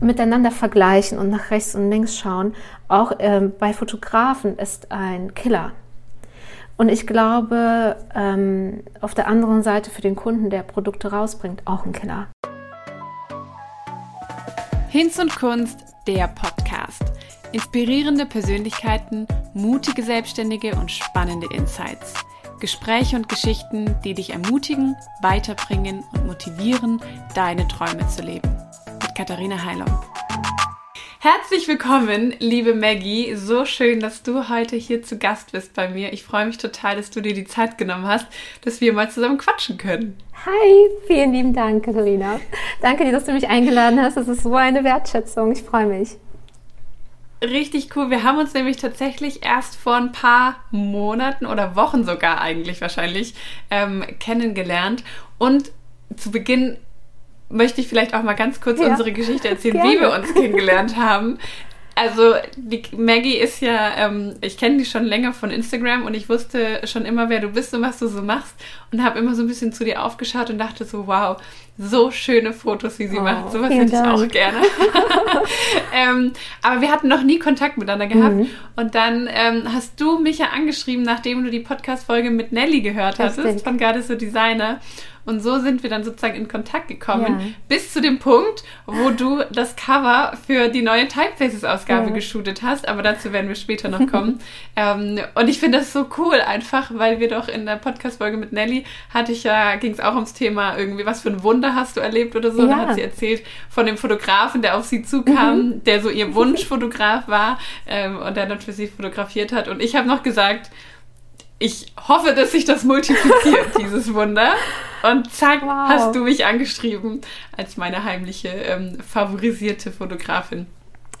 miteinander vergleichen und nach rechts und links schauen, auch ähm, bei Fotografen ist ein Killer. Und ich glaube, ähm, auf der anderen Seite für den Kunden, der Produkte rausbringt, auch ein Killer. Hinz und Kunst, der Podcast. Inspirierende Persönlichkeiten, mutige Selbstständige und spannende Insights. Gespräche und Geschichten, die dich ermutigen, weiterbringen und motivieren, deine Träume zu leben. Katharina Heilung. Herzlich willkommen, liebe Maggie. So schön, dass du heute hier zu Gast bist bei mir. Ich freue mich total, dass du dir die Zeit genommen hast, dass wir mal zusammen quatschen können. Hi, vielen lieben Dank, Katharina. Danke dir, dass du mich eingeladen hast. Das ist so eine Wertschätzung. Ich freue mich. Richtig cool. Wir haben uns nämlich tatsächlich erst vor ein paar Monaten oder Wochen sogar eigentlich wahrscheinlich ähm, kennengelernt. Und zu Beginn möchte ich vielleicht auch mal ganz kurz ja. unsere Geschichte erzählen, Gerne. wie wir uns kennengelernt haben. Also die Maggie ist ja, ähm, ich kenne die schon länger von Instagram und ich wusste schon immer, wer du bist und was du so machst und habe immer so ein bisschen zu dir aufgeschaut und dachte so, wow, so schöne Fotos, wie sie oh, macht. Sowas hätte ich auch gerne. ähm, aber wir hatten noch nie Kontakt miteinander gehabt. Mhm. Und dann ähm, hast du mich ja angeschrieben, nachdem du die Podcast-Folge mit Nelly gehört hattest von Goddess Designer. Und so sind wir dann sozusagen in Kontakt gekommen, ja. bis zu dem Punkt, wo du das Cover für die neue Typefaces-Ausgabe ja. geshootet hast. Aber dazu werden wir später noch kommen. ähm, und ich finde das so cool, einfach, weil wir doch in der Podcast-Folge mit Nelly hatte ich ja, ging es auch ums Thema irgendwie, was für ein Wunder hast du erlebt oder so. Ja. Da hat sie erzählt von dem Fotografen, der auf sie zukam, mhm. der so ihr Wunschfotograf war ähm, und der dann für sie fotografiert hat. Und ich habe noch gesagt, ich hoffe, dass sich das multipliziert, dieses Wunder. Und zack, wow. hast du mich angeschrieben als meine heimliche ähm, favorisierte Fotografin.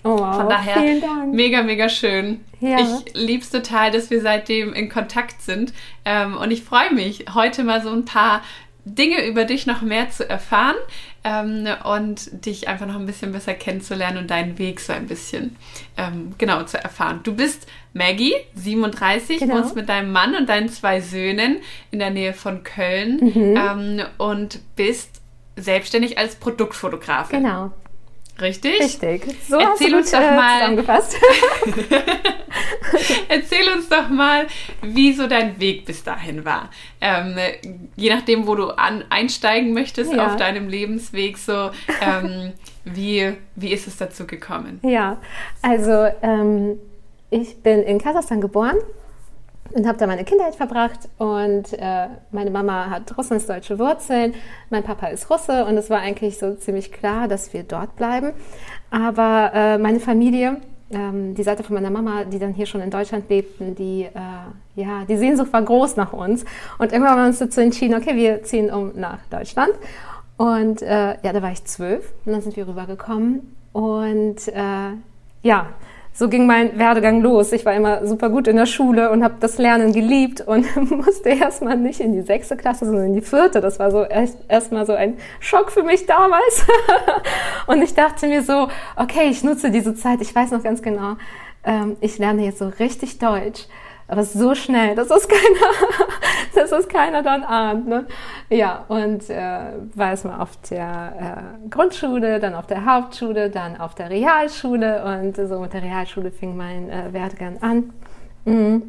Oh, wow. Von daher mega, mega schön. Ja. Ich lieb's total, dass wir seitdem in Kontakt sind. Ähm, und ich freue mich, heute mal so ein paar Dinge über dich noch mehr zu erfahren ähm, und dich einfach noch ein bisschen besser kennenzulernen und deinen Weg so ein bisschen ähm, genau zu erfahren. Du bist Maggie, 37, genau. wohnst mit deinem Mann und deinen zwei Söhnen in der Nähe von Köln mhm. ähm, und bist selbstständig als Produktfotografin. Genau. Richtig? Richtig. So Erzähl uns doch mal. Zusammengefasst. Erzähl uns doch mal, wie so dein Weg bis dahin war. Ähm, je nachdem, wo du an, einsteigen möchtest ja. auf deinem Lebensweg, so ähm, wie, wie ist es dazu gekommen? Ja, also ähm, ich bin in Kasachstan geboren und habe da meine Kindheit verbracht. Und äh, meine Mama hat russisch-deutsche Wurzeln, mein Papa ist Russe und es war eigentlich so ziemlich klar, dass wir dort bleiben. Aber äh, meine Familie, ähm, die Seite von meiner Mama, die dann hier schon in Deutschland lebten, die, äh, ja, die Sehnsucht war groß nach uns. Und irgendwann haben wir uns dazu entschieden, okay, wir ziehen um nach Deutschland. Und äh, ja, da war ich zwölf und dann sind wir rübergekommen. Und äh, ja, so ging mein Werdegang los. Ich war immer super gut in der Schule und habe das Lernen geliebt und musste erstmal nicht in die sechste Klasse, sondern in die vierte. Das war so erstmal so ein Schock für mich damals. und ich dachte mir so, okay, ich nutze diese Zeit. Ich weiß noch ganz genau, ähm, ich lerne jetzt so richtig Deutsch aber so schnell, dass das keiner, dass das keiner dann ahnt. Ne? Ja, und äh, war erstmal auf der äh, Grundschule, dann auf der Hauptschule, dann auf der Realschule und so mit der Realschule fing mein äh, Werdegang an. Mhm.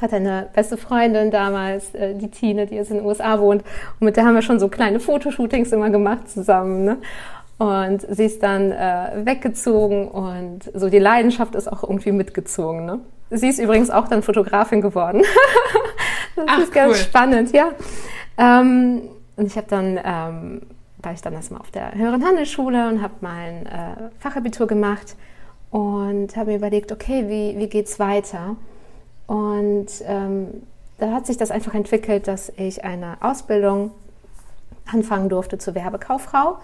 Hatte eine beste Freundin damals, äh, die Tine, die jetzt in den USA wohnt. Und mit der haben wir schon so kleine Fotoshootings immer gemacht zusammen. Ne? Und sie ist dann äh, weggezogen und so die Leidenschaft ist auch irgendwie mitgezogen. Ne? Sie ist übrigens auch dann Fotografin geworden. das Ach, ist ganz cool. spannend, ja. Ähm, und ich habe dann, ähm, war ich dann erstmal auf der höheren Handelsschule und habe mein äh, Fachabitur gemacht und habe mir überlegt, okay, wie, wie geht's weiter? Und ähm, da hat sich das einfach entwickelt, dass ich eine Ausbildung anfangen durfte zur Werbekauffrau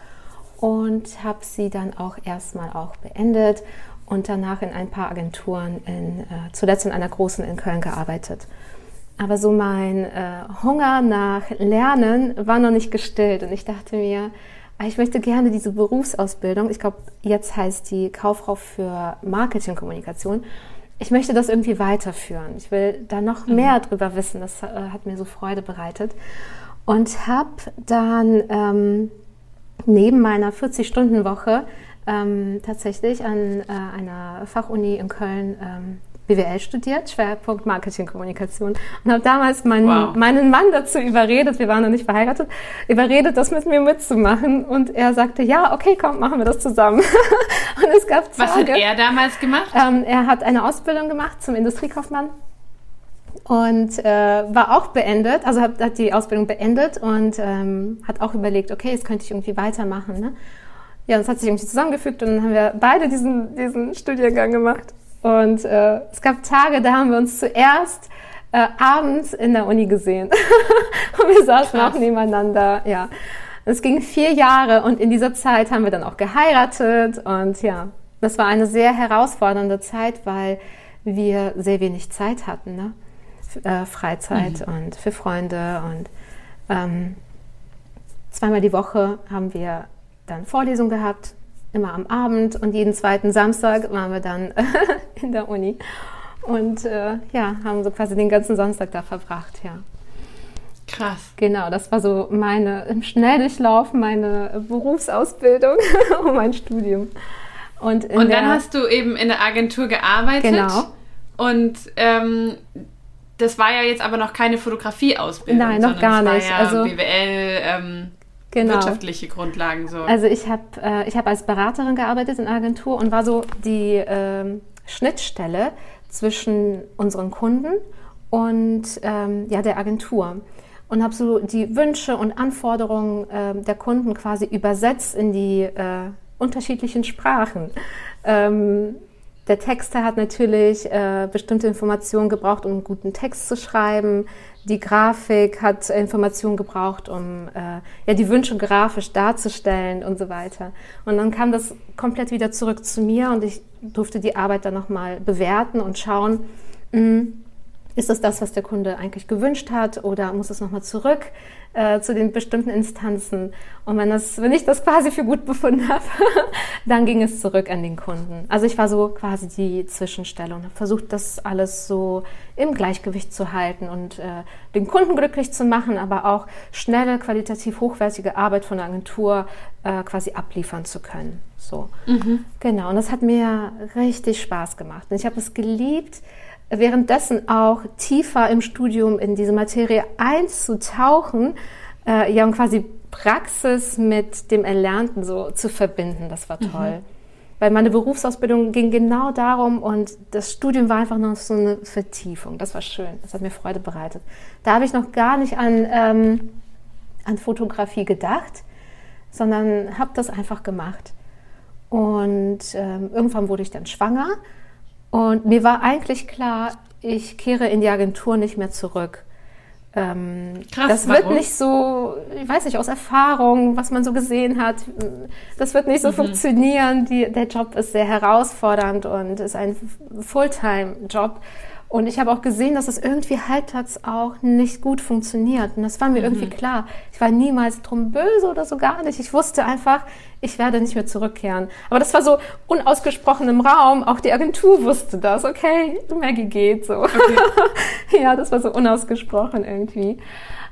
und habe sie dann auch erstmal auch beendet und danach in ein paar Agenturen, in, äh, zuletzt in einer großen in Köln gearbeitet. Aber so mein äh, Hunger nach Lernen war noch nicht gestillt und ich dachte mir, ah, ich möchte gerne diese Berufsausbildung, ich glaube, jetzt heißt die Kauffrau für Marketingkommunikation, ich möchte das irgendwie weiterführen. Ich will da noch mhm. mehr drüber wissen. Das äh, hat mir so Freude bereitet. Und habe dann ähm, neben meiner 40-Stunden-Woche ähm, tatsächlich an äh, einer Fachuni in Köln ähm, BWL studiert, Schwerpunkt Marketingkommunikation und habe damals meinen, wow. meinen Mann dazu überredet, wir waren noch nicht verheiratet, überredet, das mit mir mitzumachen und er sagte, ja, okay, komm, machen wir das zusammen. und es gab Tage, Was hat er damals gemacht? Ähm, er hat eine Ausbildung gemacht zum Industriekaufmann und äh, war auch beendet, also hat, hat die Ausbildung beendet und ähm, hat auch überlegt, okay, jetzt könnte ich irgendwie weitermachen. Ne? Ja, das hat sich irgendwie zusammengefügt und dann haben wir beide diesen, diesen Studiengang gemacht. Und äh, es gab Tage, da haben wir uns zuerst äh, abends in der Uni gesehen. und wir saßen Krass. auch nebeneinander, ja. Es ging vier Jahre und in dieser Zeit haben wir dann auch geheiratet und ja, das war eine sehr herausfordernde Zeit, weil wir sehr wenig Zeit hatten, ne? Äh, Freizeit mhm. und für Freunde und ähm, zweimal die Woche haben wir dann Vorlesung gehabt immer am Abend und jeden zweiten Samstag waren wir dann in der Uni und äh, ja, haben so quasi den ganzen Samstag da verbracht, ja. Krass. Genau, das war so meine im Schnelldurchlauf meine Berufsausbildung und mein Studium. Und, und dann hast du eben in der Agentur gearbeitet. Genau. Und ähm, das war ja jetzt aber noch keine Fotografieausbildung. Nein, noch gar nicht. Ja also BWL. Ähm, genau. wirtschaftliche Grundlagen so. Also ich habe äh, ich hab als Beraterin gearbeitet in Agentur und war so die äh, Schnittstelle zwischen unseren Kunden und ähm, ja, der Agentur und habe so die Wünsche und Anforderungen äh, der Kunden quasi übersetzt in die äh, unterschiedlichen Sprachen. Ähm, der Texter hat natürlich äh, bestimmte Informationen gebraucht, um einen guten Text zu schreiben. Die Grafik hat Informationen gebraucht, um äh, ja, die Wünsche grafisch darzustellen und so weiter. Und dann kam das komplett wieder zurück zu mir und ich durfte die Arbeit dann nochmal bewerten und schauen, mh, hm, ist das das, was der Kunde eigentlich gewünscht hat oder muss es nochmal zurück äh, zu den bestimmten Instanzen? Und wenn, das, wenn ich das quasi für gut befunden habe, dann ging es zurück an den Kunden. Also ich war so quasi die Zwischenstelle und habe versucht, das alles so im Gleichgewicht zu halten und äh, den Kunden glücklich zu machen, aber auch schnelle, qualitativ hochwertige Arbeit von der Agentur äh, quasi abliefern zu können. So. Mhm. Genau. Und das hat mir richtig Spaß gemacht. Und ich habe es geliebt, währenddessen auch tiefer im Studium in diese Materie einzutauchen, äh, ja, und quasi Praxis mit dem Erlernten so zu verbinden. Das war toll. Mhm. Weil meine Berufsausbildung ging genau darum und das Studium war einfach noch so eine Vertiefung. Das war schön. Das hat mir Freude bereitet. Da habe ich noch gar nicht an, ähm, an Fotografie gedacht, sondern habe das einfach gemacht. Und ähm, irgendwann wurde ich dann schwanger und mir war eigentlich klar, ich kehre in die Agentur nicht mehr zurück. Ähm, Krass, das wird warum? nicht so, ich weiß nicht, aus Erfahrung, was man so gesehen hat, das wird nicht so mhm. funktionieren. Die, der Job ist sehr herausfordernd und ist ein Fulltime-Job. Und ich habe auch gesehen, dass es irgendwie halbtags auch nicht gut funktioniert. Und das war mir mhm. irgendwie klar. Ich war niemals drum böse oder so gar nicht. Ich wusste einfach, ich werde nicht mehr zurückkehren. Aber das war so unausgesprochen im Raum. Auch die Agentur wusste das. Okay, Maggie geht so. Okay. ja, das war so unausgesprochen irgendwie.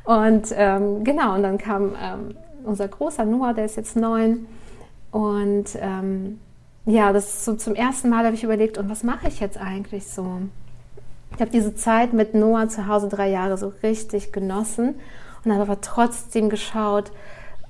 Und ähm, genau, und dann kam ähm, unser großer Noah, der ist jetzt neun. Und ähm, ja, das so zum ersten Mal habe ich überlegt, und was mache ich jetzt eigentlich so? Ich habe diese Zeit mit Noah zu Hause drei Jahre so richtig genossen und habe aber trotzdem geschaut,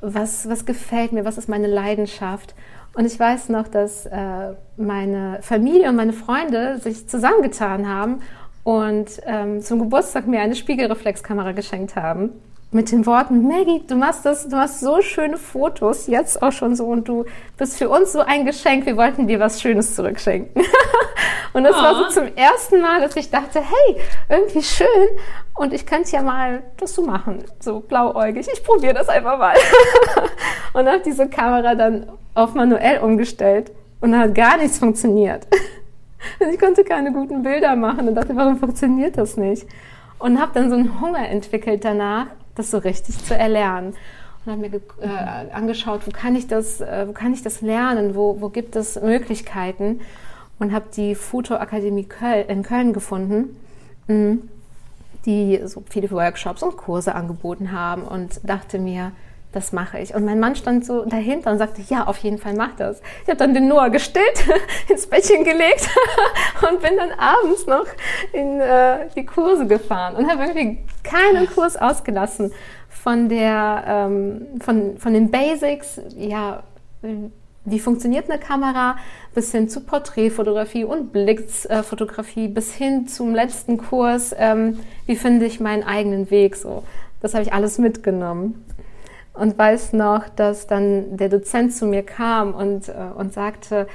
was, was gefällt mir, was ist meine Leidenschaft. Und ich weiß noch, dass äh, meine Familie und meine Freunde sich zusammengetan haben und ähm, zum Geburtstag mir eine Spiegelreflexkamera geschenkt haben mit den Worten, Maggie, du machst das, du machst so schöne Fotos, jetzt auch schon so und du bist für uns so ein Geschenk, wir wollten dir was Schönes zurückschenken. und das oh. war so zum ersten Mal, dass ich dachte, hey, irgendwie schön und ich könnte ja mal das so machen, so blauäugig, ich probiere das einfach mal. und habe diese Kamera dann auf manuell umgestellt und da hat gar nichts funktioniert. ich konnte keine guten Bilder machen und dachte, warum funktioniert das nicht? Und habe dann so einen Hunger entwickelt danach, das so richtig zu erlernen. Und habe mir äh, angeschaut, wo kann ich das, äh, wo kann ich das lernen, wo, wo gibt es Möglichkeiten und habe die Fotoakademie Köl in Köln gefunden, mh, mm, die so viele Workshops und Kurse angeboten haben und dachte mir, das mache ich. Und mein Mann stand so dahinter und sagte, ja, auf jeden Fall mach das. Ich habe dann den Noah gestillt, ins Bettchen gelegt und bin dann abends noch in äh, die Kurse gefahren und habe irgendwie keinen Kurs ausgelassen von der, ähm, von, von den Basics, ja, wie funktioniert eine Kamera, bis hin zu Porträtfotografie und Blitzfotografie, bis hin zum letzten Kurs, ähm, wie finde ich meinen eigenen Weg so. Das habe ich alles mitgenommen. Und weiß noch, dass dann der Dozent zu mir kam und, äh, und sagte,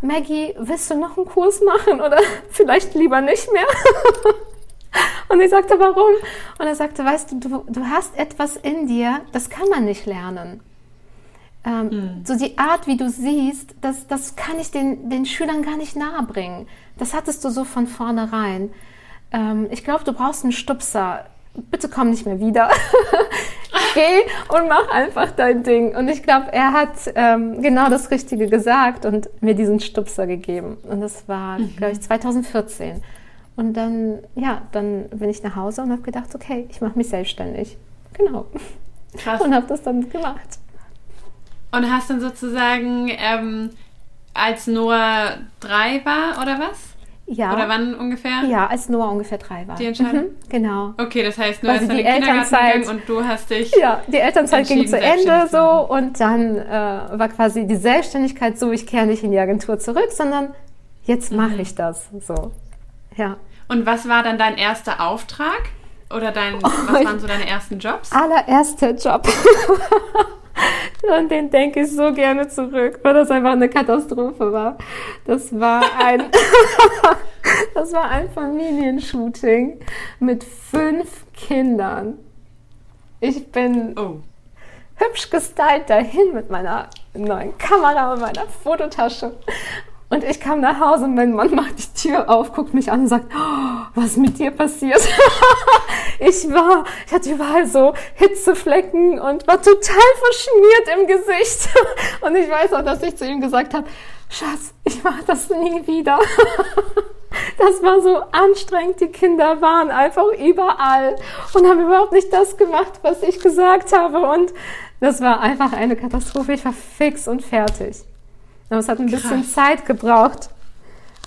Maggie, willst du noch einen Kurs machen oder vielleicht lieber nicht mehr? und ich sagte, warum? Und er sagte, weißt du, du, du hast etwas in dir, das kann man nicht lernen. Ähm, mhm. So die Art, wie du siehst, das, das kann ich den, den Schülern gar nicht nahebringen. Das hattest du so von vornherein. Ähm, ich glaube, du brauchst einen Stupser. Bitte komm nicht mehr wieder. Geh und mach einfach dein Ding. Und ich glaube, er hat ähm, genau das Richtige gesagt und mir diesen Stupser gegeben. Und das war, mhm. glaube ich, 2014. Und dann, ja, dann bin ich nach Hause und habe gedacht, okay, ich mache mich selbstständig. Genau. Krass. Und habe das dann gemacht. Und hast dann sozusagen, ähm, als Noah drei war oder was? Ja. Oder wann ungefähr? Ja, als Noah ungefähr drei war. Die Entscheidung? Mhm, genau. Okay, das heißt, Noah ist dann in den Kindergarten gegangen und du hast dich. Ja, die Elternzeit ging zu Ende so und dann äh, war quasi die Selbstständigkeit so, ich kehre nicht in die Agentur zurück, sondern jetzt mache mhm. ich das so. Ja. Und was war dann dein erster Auftrag? Oder dein, oh, was waren so deine ersten Jobs? Allererster Job. Und den denke ich so gerne zurück, weil das einfach eine Katastrophe war. Das war ein, das war ein Familienshooting mit fünf Kindern. Ich bin oh. hübsch gestylt dahin mit meiner neuen Kamera und meiner Fototasche und ich kam nach Hause und mein Mann macht die Tür auf, guckt mich an und sagt, oh, was mit dir passiert? ich war, ich hatte überall so Hitzeflecken und war total verschmiert im Gesicht. und ich weiß auch, dass ich zu ihm gesagt habe, Schatz, ich mache das nie wieder. das war so anstrengend. Die Kinder waren einfach überall und haben überhaupt nicht das gemacht, was ich gesagt habe. Und das war einfach eine Katastrophe. Ich war fix und fertig. Aber es hat ein Krass. bisschen Zeit gebraucht.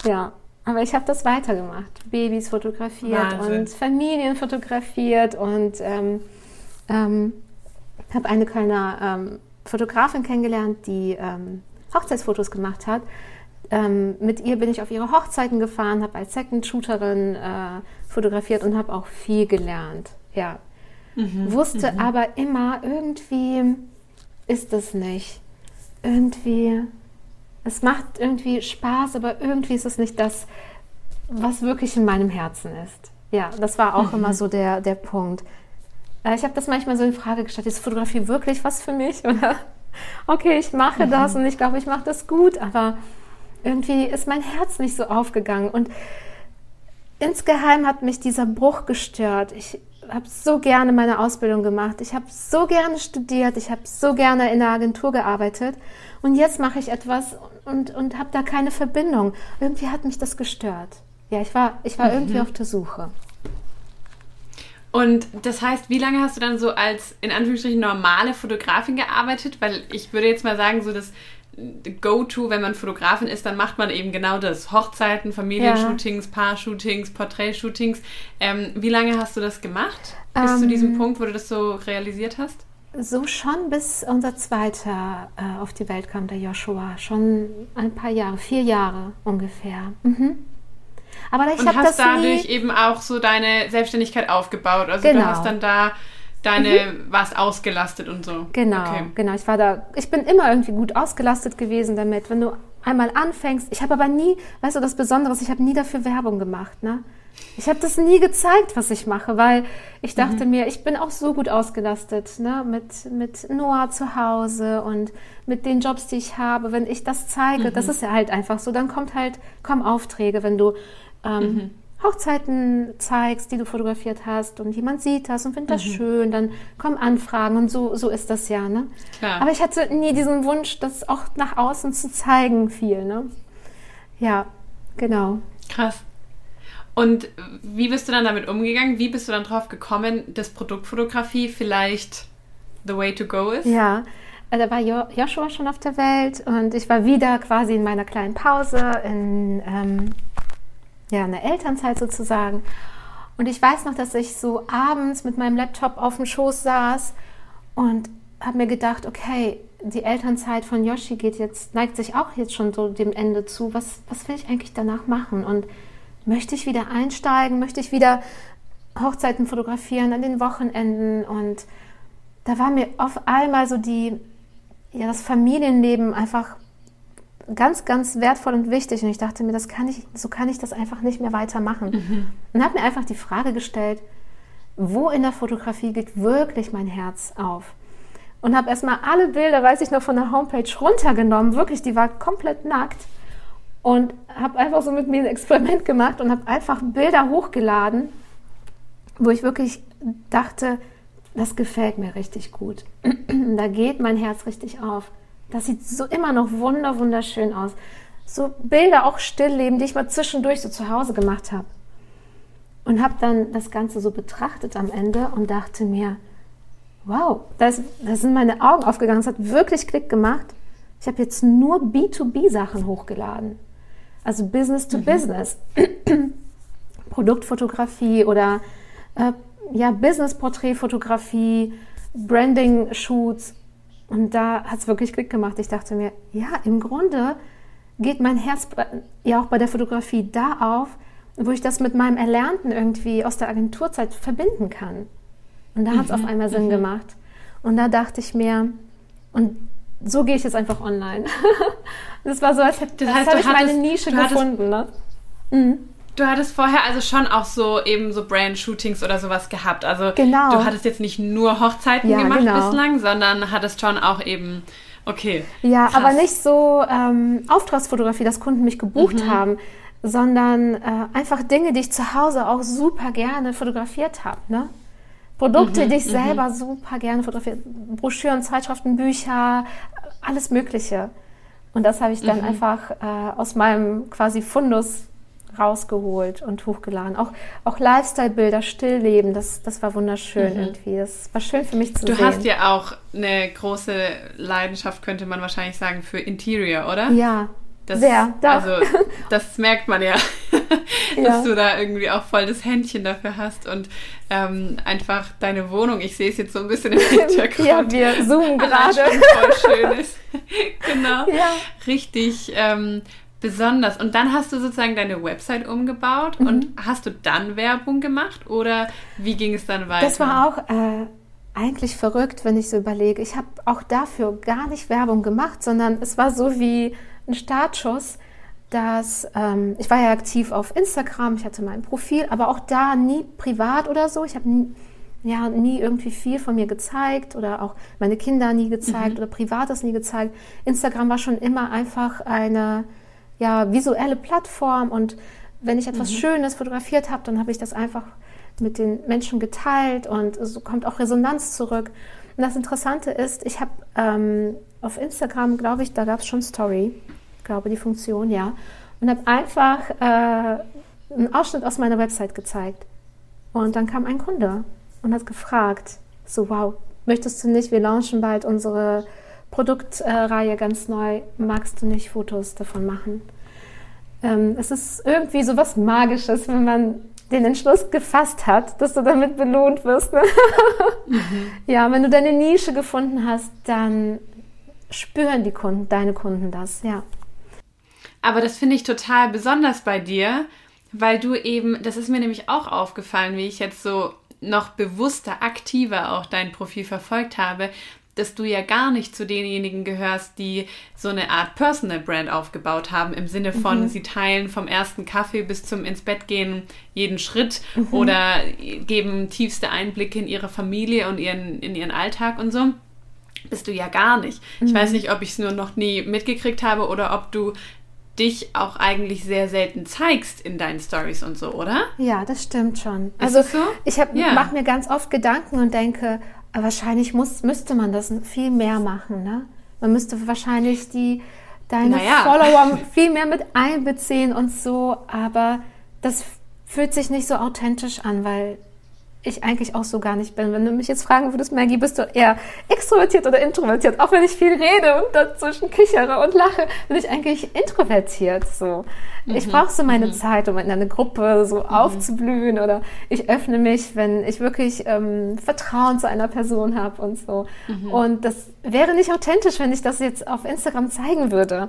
Ja, aber ich habe das weitergemacht. Babys fotografiert Wahnsinn. und Familien fotografiert und ähm, ähm, habe eine Kölner ähm, Fotografin kennengelernt, die ähm, Hochzeitsfotos gemacht hat. Ähm, mit ihr bin ich auf ihre Hochzeiten gefahren, habe als Second Shooterin äh, fotografiert und habe auch viel gelernt. Ja, mhm. wusste mhm. aber immer irgendwie ist es nicht. Irgendwie es macht irgendwie Spaß, aber irgendwie ist es nicht das, was wirklich in meinem Herzen ist. Ja, das war auch mhm. immer so der, der Punkt. Äh, ich habe das manchmal so in Frage gestellt, ist Fotografie wirklich was für mich? Oder okay, ich mache mhm. das und ich glaube, ich mache das gut, aber irgendwie ist mein Herz nicht so aufgegangen. Und insgeheim hat mich dieser Bruch gestört. Ich habe so gerne meine Ausbildung gemacht. Ich habe so gerne studiert. Ich habe so gerne in der Agentur gearbeitet. Und jetzt mache ich etwas und, und habe da keine Verbindung. Irgendwie hat mich das gestört. Ja, ich war, ich war mhm. irgendwie auf der Suche. Und das heißt, wie lange hast du dann so als in Anführungsstrichen normale Fotografin gearbeitet? Weil ich würde jetzt mal sagen, so das Go-To, wenn man Fotografin ist, dann macht man eben genau das. Hochzeiten, Familienshootings, ja. Paar-Shootings, Porträtshootings. Ähm, wie lange hast du das gemacht? Bis ähm, zu diesem Punkt, wo du das so realisiert hast? So schon bis unser zweiter äh, auf die Welt kam, der Joshua. Schon ein paar Jahre, vier Jahre ungefähr. Mhm. Aber ich habe das dadurch nie... eben auch so deine Selbstständigkeit aufgebaut. Also genau. du hast dann da deine, mhm. warst ausgelastet und so. Genau, okay. genau. Ich war da, ich bin immer irgendwie gut ausgelastet gewesen damit. Wenn du einmal anfängst, ich habe aber nie, weißt du, das Besondere ist, ich habe nie dafür Werbung gemacht, ne? Ich habe das nie gezeigt, was ich mache, weil ich dachte mhm. mir, ich bin auch so gut ausgelastet, ne? mit, mit Noah zu Hause und mit den Jobs, die ich habe. Wenn ich das zeige, mhm. das ist ja halt einfach so, dann kommt halt, kommen Aufträge, wenn du ähm, mhm. Hochzeiten zeigst, die du fotografiert hast und jemand sieht das und findet das mhm. schön, dann kommen Anfragen und so, so ist das ja. Ne? Klar. Aber ich hatte nie diesen Wunsch, das auch nach außen zu zeigen, viel. Ne? Ja, genau. Krass. Und wie bist du dann damit umgegangen? Wie bist du dann drauf gekommen, dass Produktfotografie vielleicht the way to go ist? Ja, also da war jo Joshua schon auf der Welt und ich war wieder quasi in meiner kleinen Pause, in, ähm, ja, in der Elternzeit sozusagen. Und ich weiß noch, dass ich so abends mit meinem Laptop auf dem Schoß saß und habe mir gedacht, okay, die Elternzeit von Yoshi geht jetzt, neigt sich auch jetzt schon so dem Ende zu. Was, was will ich eigentlich danach machen? Und möchte ich wieder einsteigen? Möchte ich wieder Hochzeiten fotografieren an den Wochenenden? Und da war mir auf einmal so die, ja, das Familienleben einfach ganz, ganz wertvoll und wichtig. Und ich dachte mir, das kann ich, so kann ich das einfach nicht mehr weitermachen. Mhm. Und habe mir einfach die Frage gestellt, wo in der Fotografie geht wirklich mein Herz auf? Und habe erstmal alle Bilder, weiß ich noch, von der Homepage runtergenommen. Wirklich, die war komplett nackt. Und habe einfach so mit mir ein Experiment gemacht und habe einfach Bilder hochgeladen, wo ich wirklich dachte, das gefällt mir richtig gut. da geht mein Herz richtig auf. Das sieht so immer noch wunder, wunderschön aus. So Bilder auch stillleben, die ich mal zwischendurch so zu Hause gemacht habe. Und habe dann das Ganze so betrachtet am Ende und dachte mir, wow, da sind meine Augen aufgegangen. Es hat wirklich Klick gemacht. Ich habe jetzt nur B2B-Sachen hochgeladen. Also Business to mhm. Business. Produktfotografie oder äh, ja, Business-Porträtfotografie, Branding-Shoots. Und da hat es wirklich Klick gemacht. Ich dachte mir, ja, im Grunde geht mein Herz ja auch bei der Fotografie da auf, wo ich das mit meinem Erlernten irgendwie aus der Agenturzeit verbinden kann. Und da hat es mhm. auf einmal Sinn mhm. gemacht. Und da dachte ich mir, und so gehe ich jetzt einfach online. das war so, als hätte das heißt, ich meine Nische gefunden. Ne? Mhm. Du hattest vorher also schon auch so eben so Brand-Shootings oder sowas gehabt. Also genau. du hattest jetzt nicht nur Hochzeiten ja, gemacht genau. bislang, sondern hattest schon auch eben, okay. Ja, krass. aber nicht so ähm, Auftragsfotografie, dass Kunden mich gebucht mhm. haben, sondern äh, einfach Dinge, die ich zu Hause auch super gerne fotografiert habe. Ne? Produkte, mhm, die ich mhm. selber super gerne fotografiere. Broschüren, Zeitschriften, Bücher, alles Mögliche. Und das habe ich dann mhm. einfach äh, aus meinem quasi Fundus rausgeholt und hochgeladen. Auch, auch Lifestyle-Bilder, Stillleben, das, das war wunderschön mhm. irgendwie. Das war schön für mich zu du sehen. Du hast ja auch eine große Leidenschaft, könnte man wahrscheinlich sagen, für Interior, oder? Ja, das, Sehr, doch. Also, das merkt man ja, dass ja. du da irgendwie auch voll das Händchen dafür hast und ähm, einfach deine Wohnung, ich sehe es jetzt so ein bisschen im Hintergrund. ja, wir zoomen gerade. voll schön ist. genau. Ja. Richtig ähm, besonders. Und dann hast du sozusagen deine Website umgebaut mhm. und hast du dann Werbung gemacht oder wie ging es dann weiter? Das war auch äh, eigentlich verrückt, wenn ich so überlege. Ich habe auch dafür gar nicht Werbung gemacht, sondern es war so wie ein Startschuss, dass ähm, ich war ja aktiv auf Instagram, ich hatte mein Profil, aber auch da nie privat oder so. Ich habe ja nie irgendwie viel von mir gezeigt oder auch meine Kinder nie gezeigt mhm. oder privates nie gezeigt. Instagram war schon immer einfach eine ja visuelle Plattform und wenn ich etwas mhm. Schönes fotografiert habe, dann habe ich das einfach mit den Menschen geteilt und so kommt auch Resonanz zurück. Und das Interessante ist, ich habe ähm, auf Instagram, glaube ich, da gab es schon Story glaube, die Funktion, ja. Und habe einfach äh, einen Ausschnitt aus meiner Website gezeigt. Und dann kam ein Kunde und hat gefragt, so wow, möchtest du nicht, wir launchen bald unsere Produktreihe ganz neu, magst du nicht Fotos davon machen? Ähm, es ist irgendwie so was Magisches, wenn man den Entschluss gefasst hat, dass du damit belohnt wirst. Ne? Mhm. Ja, wenn du deine Nische gefunden hast, dann spüren die Kunden, deine Kunden das, ja. Aber das finde ich total besonders bei dir, weil du eben, das ist mir nämlich auch aufgefallen, wie ich jetzt so noch bewusster, aktiver auch dein Profil verfolgt habe, dass du ja gar nicht zu denjenigen gehörst, die so eine Art Personal Brand aufgebaut haben, im Sinne von, mhm. sie teilen vom ersten Kaffee bis zum ins Bett gehen jeden Schritt mhm. oder geben tiefste Einblicke in ihre Familie und ihren, in ihren Alltag und so. Bist du ja gar nicht. Mhm. Ich weiß nicht, ob ich es nur noch nie mitgekriegt habe oder ob du dich auch eigentlich sehr selten zeigst in deinen Stories und so, oder? Ja, das stimmt schon. Ist also so? ich ja. mache mir ganz oft Gedanken und denke, wahrscheinlich muss, müsste man das viel mehr machen. Ne? Man müsste wahrscheinlich die deine naja. Follower viel mehr mit einbeziehen und so, aber das fühlt sich nicht so authentisch an, weil ich eigentlich auch so gar nicht bin. Wenn du mich jetzt fragen würdest, Maggie, bist du eher extrovertiert oder introvertiert? Auch wenn ich viel rede und dazwischen kichere und lache, bin ich eigentlich introvertiert. So, mhm. ich brauche so meine mhm. Zeit, um in einer Gruppe so mhm. aufzublühen oder ich öffne mich, wenn ich wirklich ähm, Vertrauen zu einer Person habe und so. Mhm. Und das wäre nicht authentisch, wenn ich das jetzt auf Instagram zeigen würde.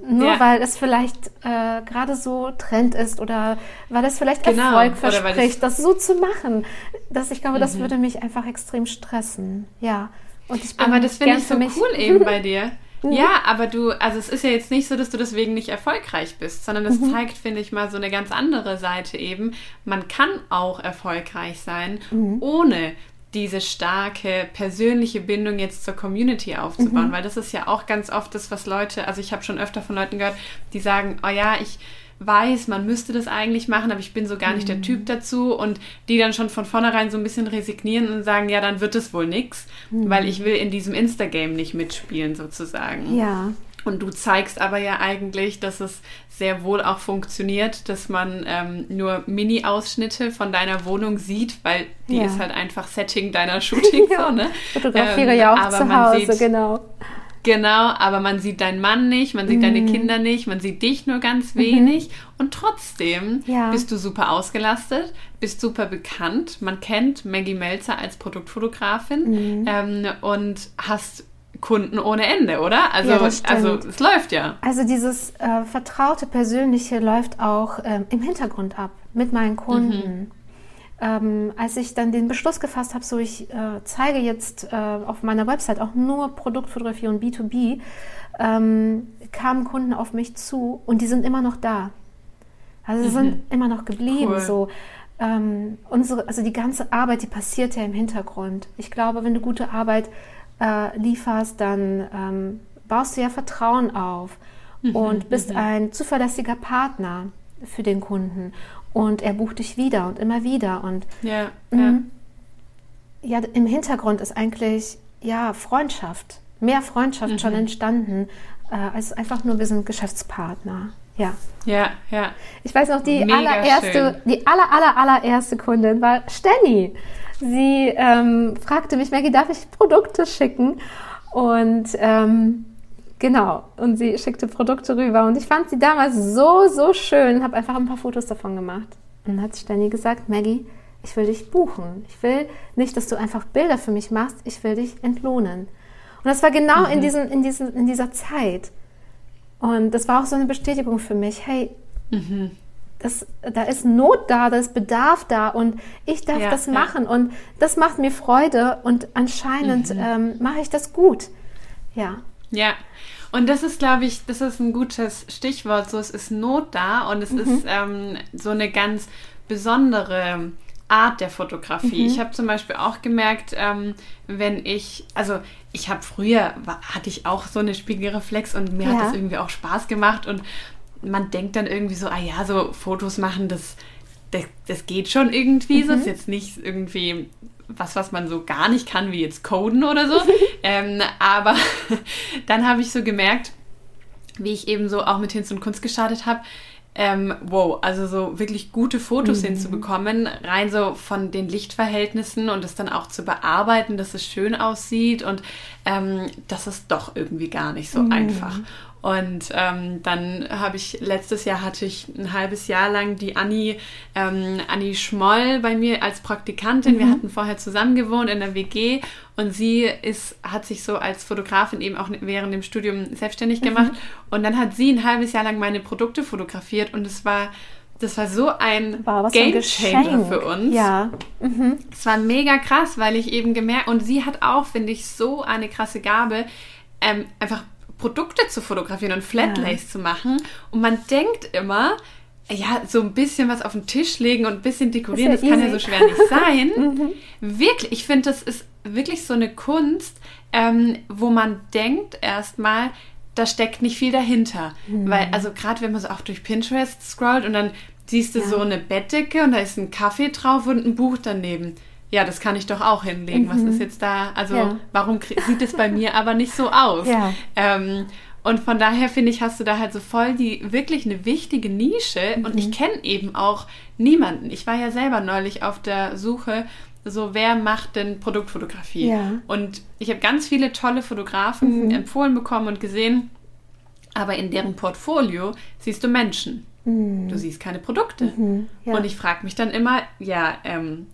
Nur ja. weil es vielleicht äh, gerade so Trend ist oder weil es vielleicht genau. Erfolg verspricht, das so zu machen. Das, ich glaube, mhm. das würde mich einfach extrem stressen. Ja. Und ich bin aber das finde ich so cool eben bei dir. Mhm. Ja, aber du, also es ist ja jetzt nicht so, dass du deswegen nicht erfolgreich bist, sondern das mhm. zeigt, finde ich, mal so eine ganz andere Seite eben. Man kann auch erfolgreich sein, mhm. ohne diese starke persönliche Bindung jetzt zur Community aufzubauen, mhm. weil das ist ja auch ganz oft das, was Leute, also ich habe schon öfter von Leuten gehört, die sagen, oh ja, ich weiß, man müsste das eigentlich machen, aber ich bin so gar nicht der mhm. Typ dazu und die dann schon von vornherein so ein bisschen resignieren und sagen, ja, dann wird es wohl nichts, mhm. weil ich will in diesem Instagame nicht mitspielen sozusagen. Ja. Und du zeigst aber ja eigentlich, dass es sehr wohl auch funktioniert, dass man ähm, nur Mini-Ausschnitte von deiner Wohnung sieht, weil die ja. ist halt einfach Setting deiner Shooting. ja. so, ne? Fotografiere ähm, ja auch zu Hause, sieht, genau. Genau, aber man sieht deinen Mann nicht, man sieht mm. deine mhm. Kinder nicht, man sieht dich nur ganz mhm. wenig mhm. und trotzdem ja. bist du super ausgelastet, bist super bekannt. Man kennt Maggie Melzer als Produktfotografin mm. ähm, und hast Kunden ohne Ende, oder? Also, ja, also es läuft ja. Also dieses äh, vertraute Persönliche läuft auch ähm, im Hintergrund ab mit meinen Kunden. Mhm. Ähm, als ich dann den Beschluss gefasst habe, so ich äh, zeige jetzt äh, auf meiner Website auch nur Produktfotografie und B2B, ähm, kamen Kunden auf mich zu und die sind immer noch da. Also sie mhm. sind immer noch geblieben. Cool. So. Ähm, unsere, also die ganze Arbeit, die passiert ja im Hintergrund. Ich glaube, wenn du gute Arbeit äh, lieferst, dann ähm, baust du ja Vertrauen auf mhm, und bist mhm. ein zuverlässiger Partner für den Kunden. Und er bucht dich wieder und immer wieder. Und ja, ja. ja im Hintergrund ist eigentlich ja Freundschaft, mehr Freundschaft mhm. schon entstanden, äh, als einfach nur wir sind Geschäftspartner. Ja. Ja, ja. Ich weiß noch, die Mega allererste, schön. die aller, aller, allererste Kundin war Stenny. Sie ähm, fragte mich, Maggie, darf ich Produkte schicken? Und ähm, genau, und sie schickte Produkte rüber. Und ich fand sie damals so, so schön, habe einfach ein paar Fotos davon gemacht. Und dann hat Stenny gesagt, Maggie, ich will dich buchen. Ich will nicht, dass du einfach Bilder für mich machst, ich will dich entlohnen. Und das war genau mhm. in, diesen, in, diesen, in dieser Zeit. Und das war auch so eine Bestätigung für mich, hey, mhm das, da ist Not da, da ist Bedarf da und ich darf ja, das machen ja. und das macht mir Freude und anscheinend mhm. ähm, mache ich das gut. Ja. Ja. Und das ist, glaube ich, das ist ein gutes Stichwort. So, es ist Not da und es mhm. ist ähm, so eine ganz besondere Art der Fotografie. Mhm. Ich habe zum Beispiel auch gemerkt, ähm, wenn ich, also ich habe früher, hatte ich auch so eine Spiegelreflex und mir ja. hat das irgendwie auch Spaß gemacht und man denkt dann irgendwie so, ah ja, so Fotos machen, das, das, das geht schon irgendwie. Mhm. Das ist jetzt nicht irgendwie was, was man so gar nicht kann, wie jetzt Coden oder so. ähm, aber dann habe ich so gemerkt, wie ich eben so auch mit Hinz und Kunst gestartet habe, ähm, wow, also so wirklich gute Fotos mhm. hinzubekommen, rein so von den Lichtverhältnissen und es dann auch zu bearbeiten, dass es schön aussieht und ähm, das ist doch irgendwie gar nicht so mhm. einfach. Und ähm, dann habe ich, letztes Jahr hatte ich ein halbes Jahr lang die Anni, ähm, Anni Schmoll bei mir als Praktikantin. Mhm. Wir hatten vorher zusammen gewohnt in der WG und sie ist, hat sich so als Fotografin eben auch während dem Studium selbstständig mhm. gemacht. Und dann hat sie ein halbes Jahr lang meine Produkte fotografiert und es war das war so ein wow, Game Changer für uns. Ja. Mhm. Es war mega krass, weil ich eben gemerkt und sie hat auch, finde ich, so eine krasse Gabe, ähm, einfach Produkte zu fotografieren und Flatlays ja. zu machen. Und man denkt immer, ja, so ein bisschen was auf den Tisch legen und ein bisschen dekorieren, das, ja das kann ja so schwer nicht sein. mhm. Wirklich, ich finde, das ist wirklich so eine Kunst, ähm, wo man denkt erstmal, da steckt nicht viel dahinter. Mhm. Weil, also gerade wenn man so auch durch Pinterest scrollt und dann siehst du ja. so eine Bettdecke und da ist ein Kaffee drauf und ein Buch daneben ja, das kann ich doch auch hinlegen. Mhm. Was ist jetzt da? Also, ja. warum sieht es bei mir aber nicht so aus? Ja. Ähm, Und von daher finde ich, hast du da halt so voll die wirklich eine wichtige Nische. Mhm. Und ich kenne eben auch niemanden. Ich war ja selber neulich auf der Suche, so wer macht denn Produktfotografie? Ja. Und ich habe ganz viele tolle Fotografen mhm. empfohlen bekommen und gesehen, aber in deren Portfolio siehst du Menschen. Mhm. Du siehst keine Produkte. Mhm. Ja. Und ich frage mich dann immer, ja, ähm,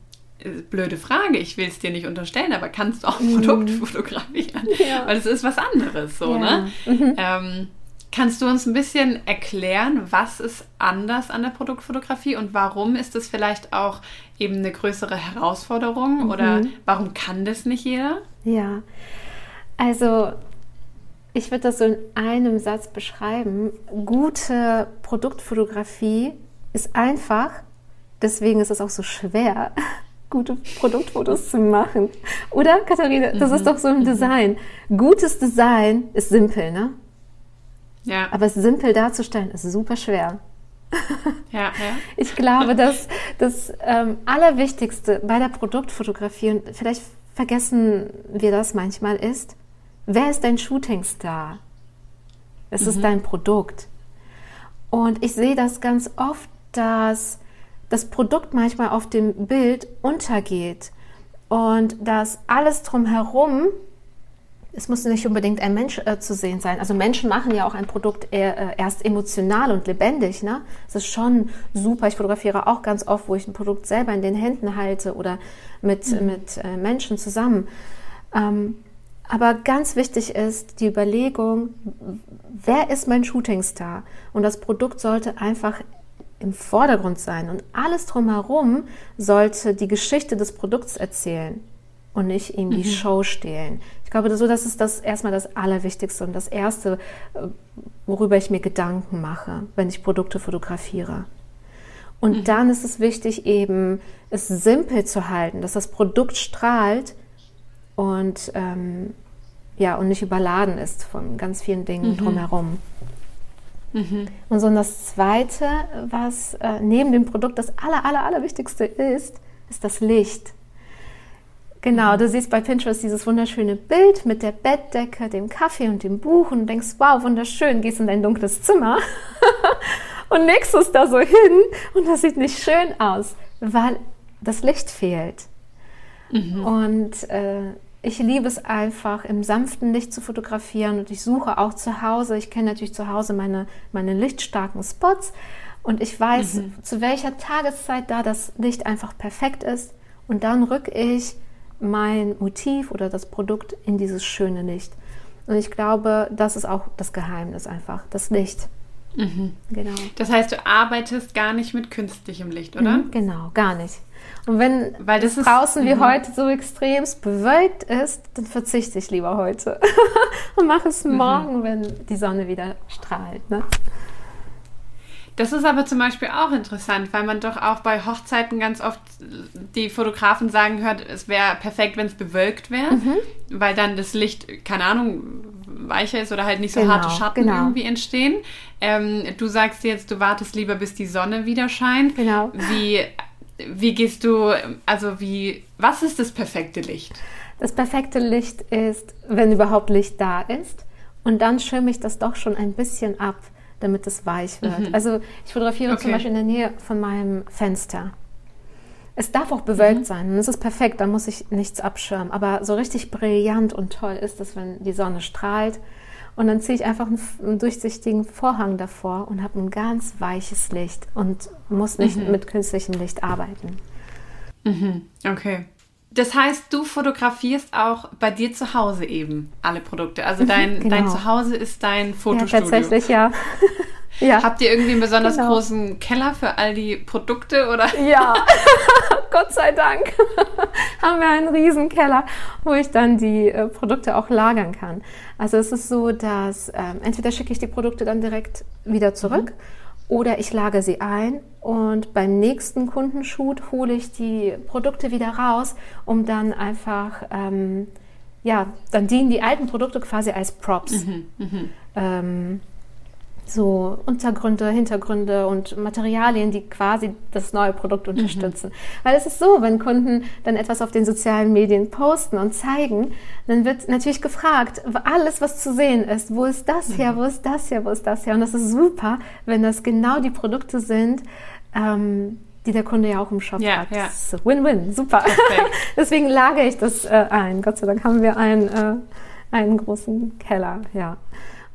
blöde Frage, ich will es dir nicht unterstellen, aber kannst du auch mhm. fotografieren? Ja. Weil es ist was anderes, so, ja. ne? Mhm. Ähm, kannst du uns ein bisschen erklären, was ist anders an der Produktfotografie und warum ist es vielleicht auch eben eine größere Herausforderung mhm. oder warum kann das nicht jeder? Ja, also ich würde das so in einem Satz beschreiben. Gute Produktfotografie ist einfach, deswegen ist es auch so schwer, gute Produktfotos zu machen. Oder, Katharina? Das mhm. ist doch so ein mhm. Design. Gutes Design ist simpel, ne? Ja. Aber es simpel darzustellen ist super schwer. Ja, ja. Ich glaube, dass das ähm, Allerwichtigste bei der Produktfotografie, und vielleicht vergessen wir das manchmal, ist, wer ist dein Shootingstar? Es mhm. ist dein Produkt. Und ich sehe das ganz oft, dass das Produkt manchmal auf dem Bild untergeht und dass alles drumherum, es muss nicht unbedingt ein Mensch äh, zu sehen sein. Also Menschen machen ja auch ein Produkt eher, äh, erst emotional und lebendig. Ne? Es ist schon super. Ich fotografiere auch ganz oft, wo ich ein Produkt selber in den Händen halte oder mit, mhm. mit äh, Menschen zusammen. Ähm, aber ganz wichtig ist die Überlegung, wer ist mein Shootingstar? Und das Produkt sollte einfach im Vordergrund sein und alles drumherum sollte die Geschichte des Produkts erzählen und nicht ihm die mhm. Show stehlen. Ich glaube, so das ist das erstmal das Allerwichtigste und das Erste, äh, worüber ich mir Gedanken mache, wenn ich Produkte fotografiere. Und mhm. dann ist es wichtig, eben es simpel zu halten, dass das Produkt strahlt und ähm, ja und nicht überladen ist von ganz vielen Dingen mhm. drumherum. Mhm. Und so das Zweite, was äh, neben dem Produkt das aller, aller, allerwichtigste ist, ist das Licht. Genau, du siehst bei Pinterest dieses wunderschöne Bild mit der Bettdecke, dem Kaffee und dem Buch und denkst, wow, wunderschön, gehst in dein dunkles Zimmer und legst es da so hin und das sieht nicht schön aus, weil das Licht fehlt. Mhm. Und äh, ich liebe es einfach, im sanften Licht zu fotografieren und ich suche auch zu Hause. Ich kenne natürlich zu Hause meine, meine lichtstarken Spots und ich weiß, mhm. zu welcher Tageszeit da das Licht einfach perfekt ist und dann rücke ich mein Motiv oder das Produkt in dieses schöne Licht. Und ich glaube, das ist auch das Geheimnis einfach, das Licht. Mhm. Genau. Das heißt, du arbeitest gar nicht mit künstlichem Licht, oder? Mhm, genau, gar nicht. Und wenn Weil das draußen wie mhm. heute so extrem bewölkt ist, dann verzichte ich lieber heute und mache es mhm. morgen, wenn die Sonne wieder strahlt. Ne? Das ist aber zum Beispiel auch interessant, weil man doch auch bei Hochzeiten ganz oft die Fotografen sagen hört, es wäre perfekt, wenn es bewölkt wäre, mhm. weil dann das Licht, keine Ahnung, weicher ist oder halt nicht so genau, harte Schatten genau. irgendwie entstehen. Ähm, du sagst jetzt, du wartest lieber, bis die Sonne wieder scheint. Genau. Wie wie gehst du, also wie, was ist das perfekte Licht? Das perfekte Licht ist, wenn überhaupt Licht da ist. Und dann schirme ich das doch schon ein bisschen ab, damit es weich wird. Mhm. Also ich fotografiere okay. zum Beispiel in der Nähe von meinem Fenster. Es darf auch bewölkt mhm. sein und es ist perfekt, da muss ich nichts abschirmen. Aber so richtig brillant und toll ist es, wenn die Sonne strahlt und dann ziehe ich einfach einen, durchsichtigen Vorhang davor und habe ein ganz weiches Licht und muss nicht mhm. mit künstlichem Licht arbeiten. Mhm. Okay. Das heißt, du fotografierst auch bei dir zu Hause eben alle Produkte. Also mhm, dein, genau. dein Zuhause ist dein Fotostudio. Ja, tatsächlich, ja. Ja. Habt ihr irgendwie einen besonders genau. großen Keller für all die Produkte oder? Ja, Gott sei Dank haben wir einen riesen Keller, wo ich dann die äh, Produkte auch lagern kann. Also es ist so, dass ähm, entweder schicke ich die Produkte dann direkt wieder zurück mhm. oder ich lagere sie ein und beim nächsten Kundenshoot hole ich die Produkte wieder raus, um dann einfach ähm, ja, dann dienen die alten Produkte quasi als Props. Mhm, mh. ähm, so Untergründe, Hintergründe und Materialien, die quasi das neue Produkt Mhm. unterstützen. Mhm. Weil es ist so, wenn Kunden dann etwas auf den sozialen Medien posten und zeigen, dann wird natürlich gefragt, alles, was zu sehen ist, wo ist das her, wo ist das her, wo ist das her? Und das ist super, wenn das genau die Produkte sind, ähm, die der Kunde ja auch im Shop Ja, hat. ja. Win-win, super. Deswegen lagere ich das äh, ein. Gott sei Dank haben wir einen, äh, einen großen Keller, ja.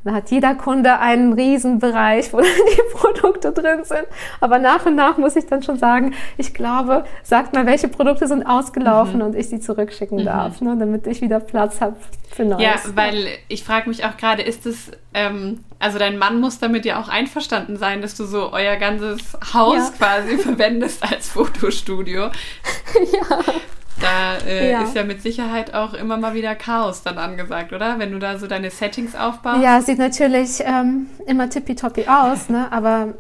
Da hat jeder Kunde einen riesen Bereich, wo dann die Produkte drin sind. Aber nach und nach muss ich dann schon sagen, ich glaube, sagt mal, welche Produkte sind ausgelaufen und ich sie zurückschicken darf, ne, damit ich wieder Platz habe für Neues. Ja, weil ich frage mich auch gerade, ist es, ähm, also dein Mann muss damit ja auch einverstanden sein, dass du so euer ganzes Haus Ja. quasi verwendest als Fotostudio. ja. Da äh, Ja. ist ja mit Sicherheit auch immer mal wieder Chaos dann angesagt, oder? Wenn du da so deine Settings aufbaust. Ja, es sieht natürlich ähm, immer tippitoppi aus, ne? aber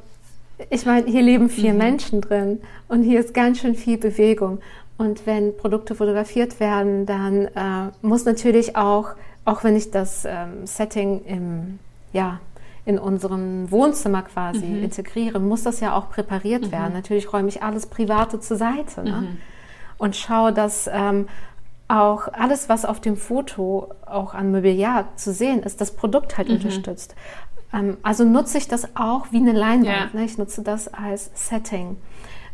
ich meine, hier leben vier Menschen drin und hier ist ganz schön viel Bewegung. Und wenn Produkte fotografiert werden, dann äh, muss natürlich auch, auch wenn ich das ähm, Setting im, ja, in unserem Wohnzimmer quasi integriere, muss das ja auch präpariert werden. Natürlich räume ich alles Private zur Seite ne? Und schaue, dass ähm, auch alles, was auf dem Foto auch an Mobiliar zu sehen ist, das Produkt halt unterstützt. Ähm, also nutze ich das auch wie eine Leinwand. Ja. Ne? Ich nutze das als Setting.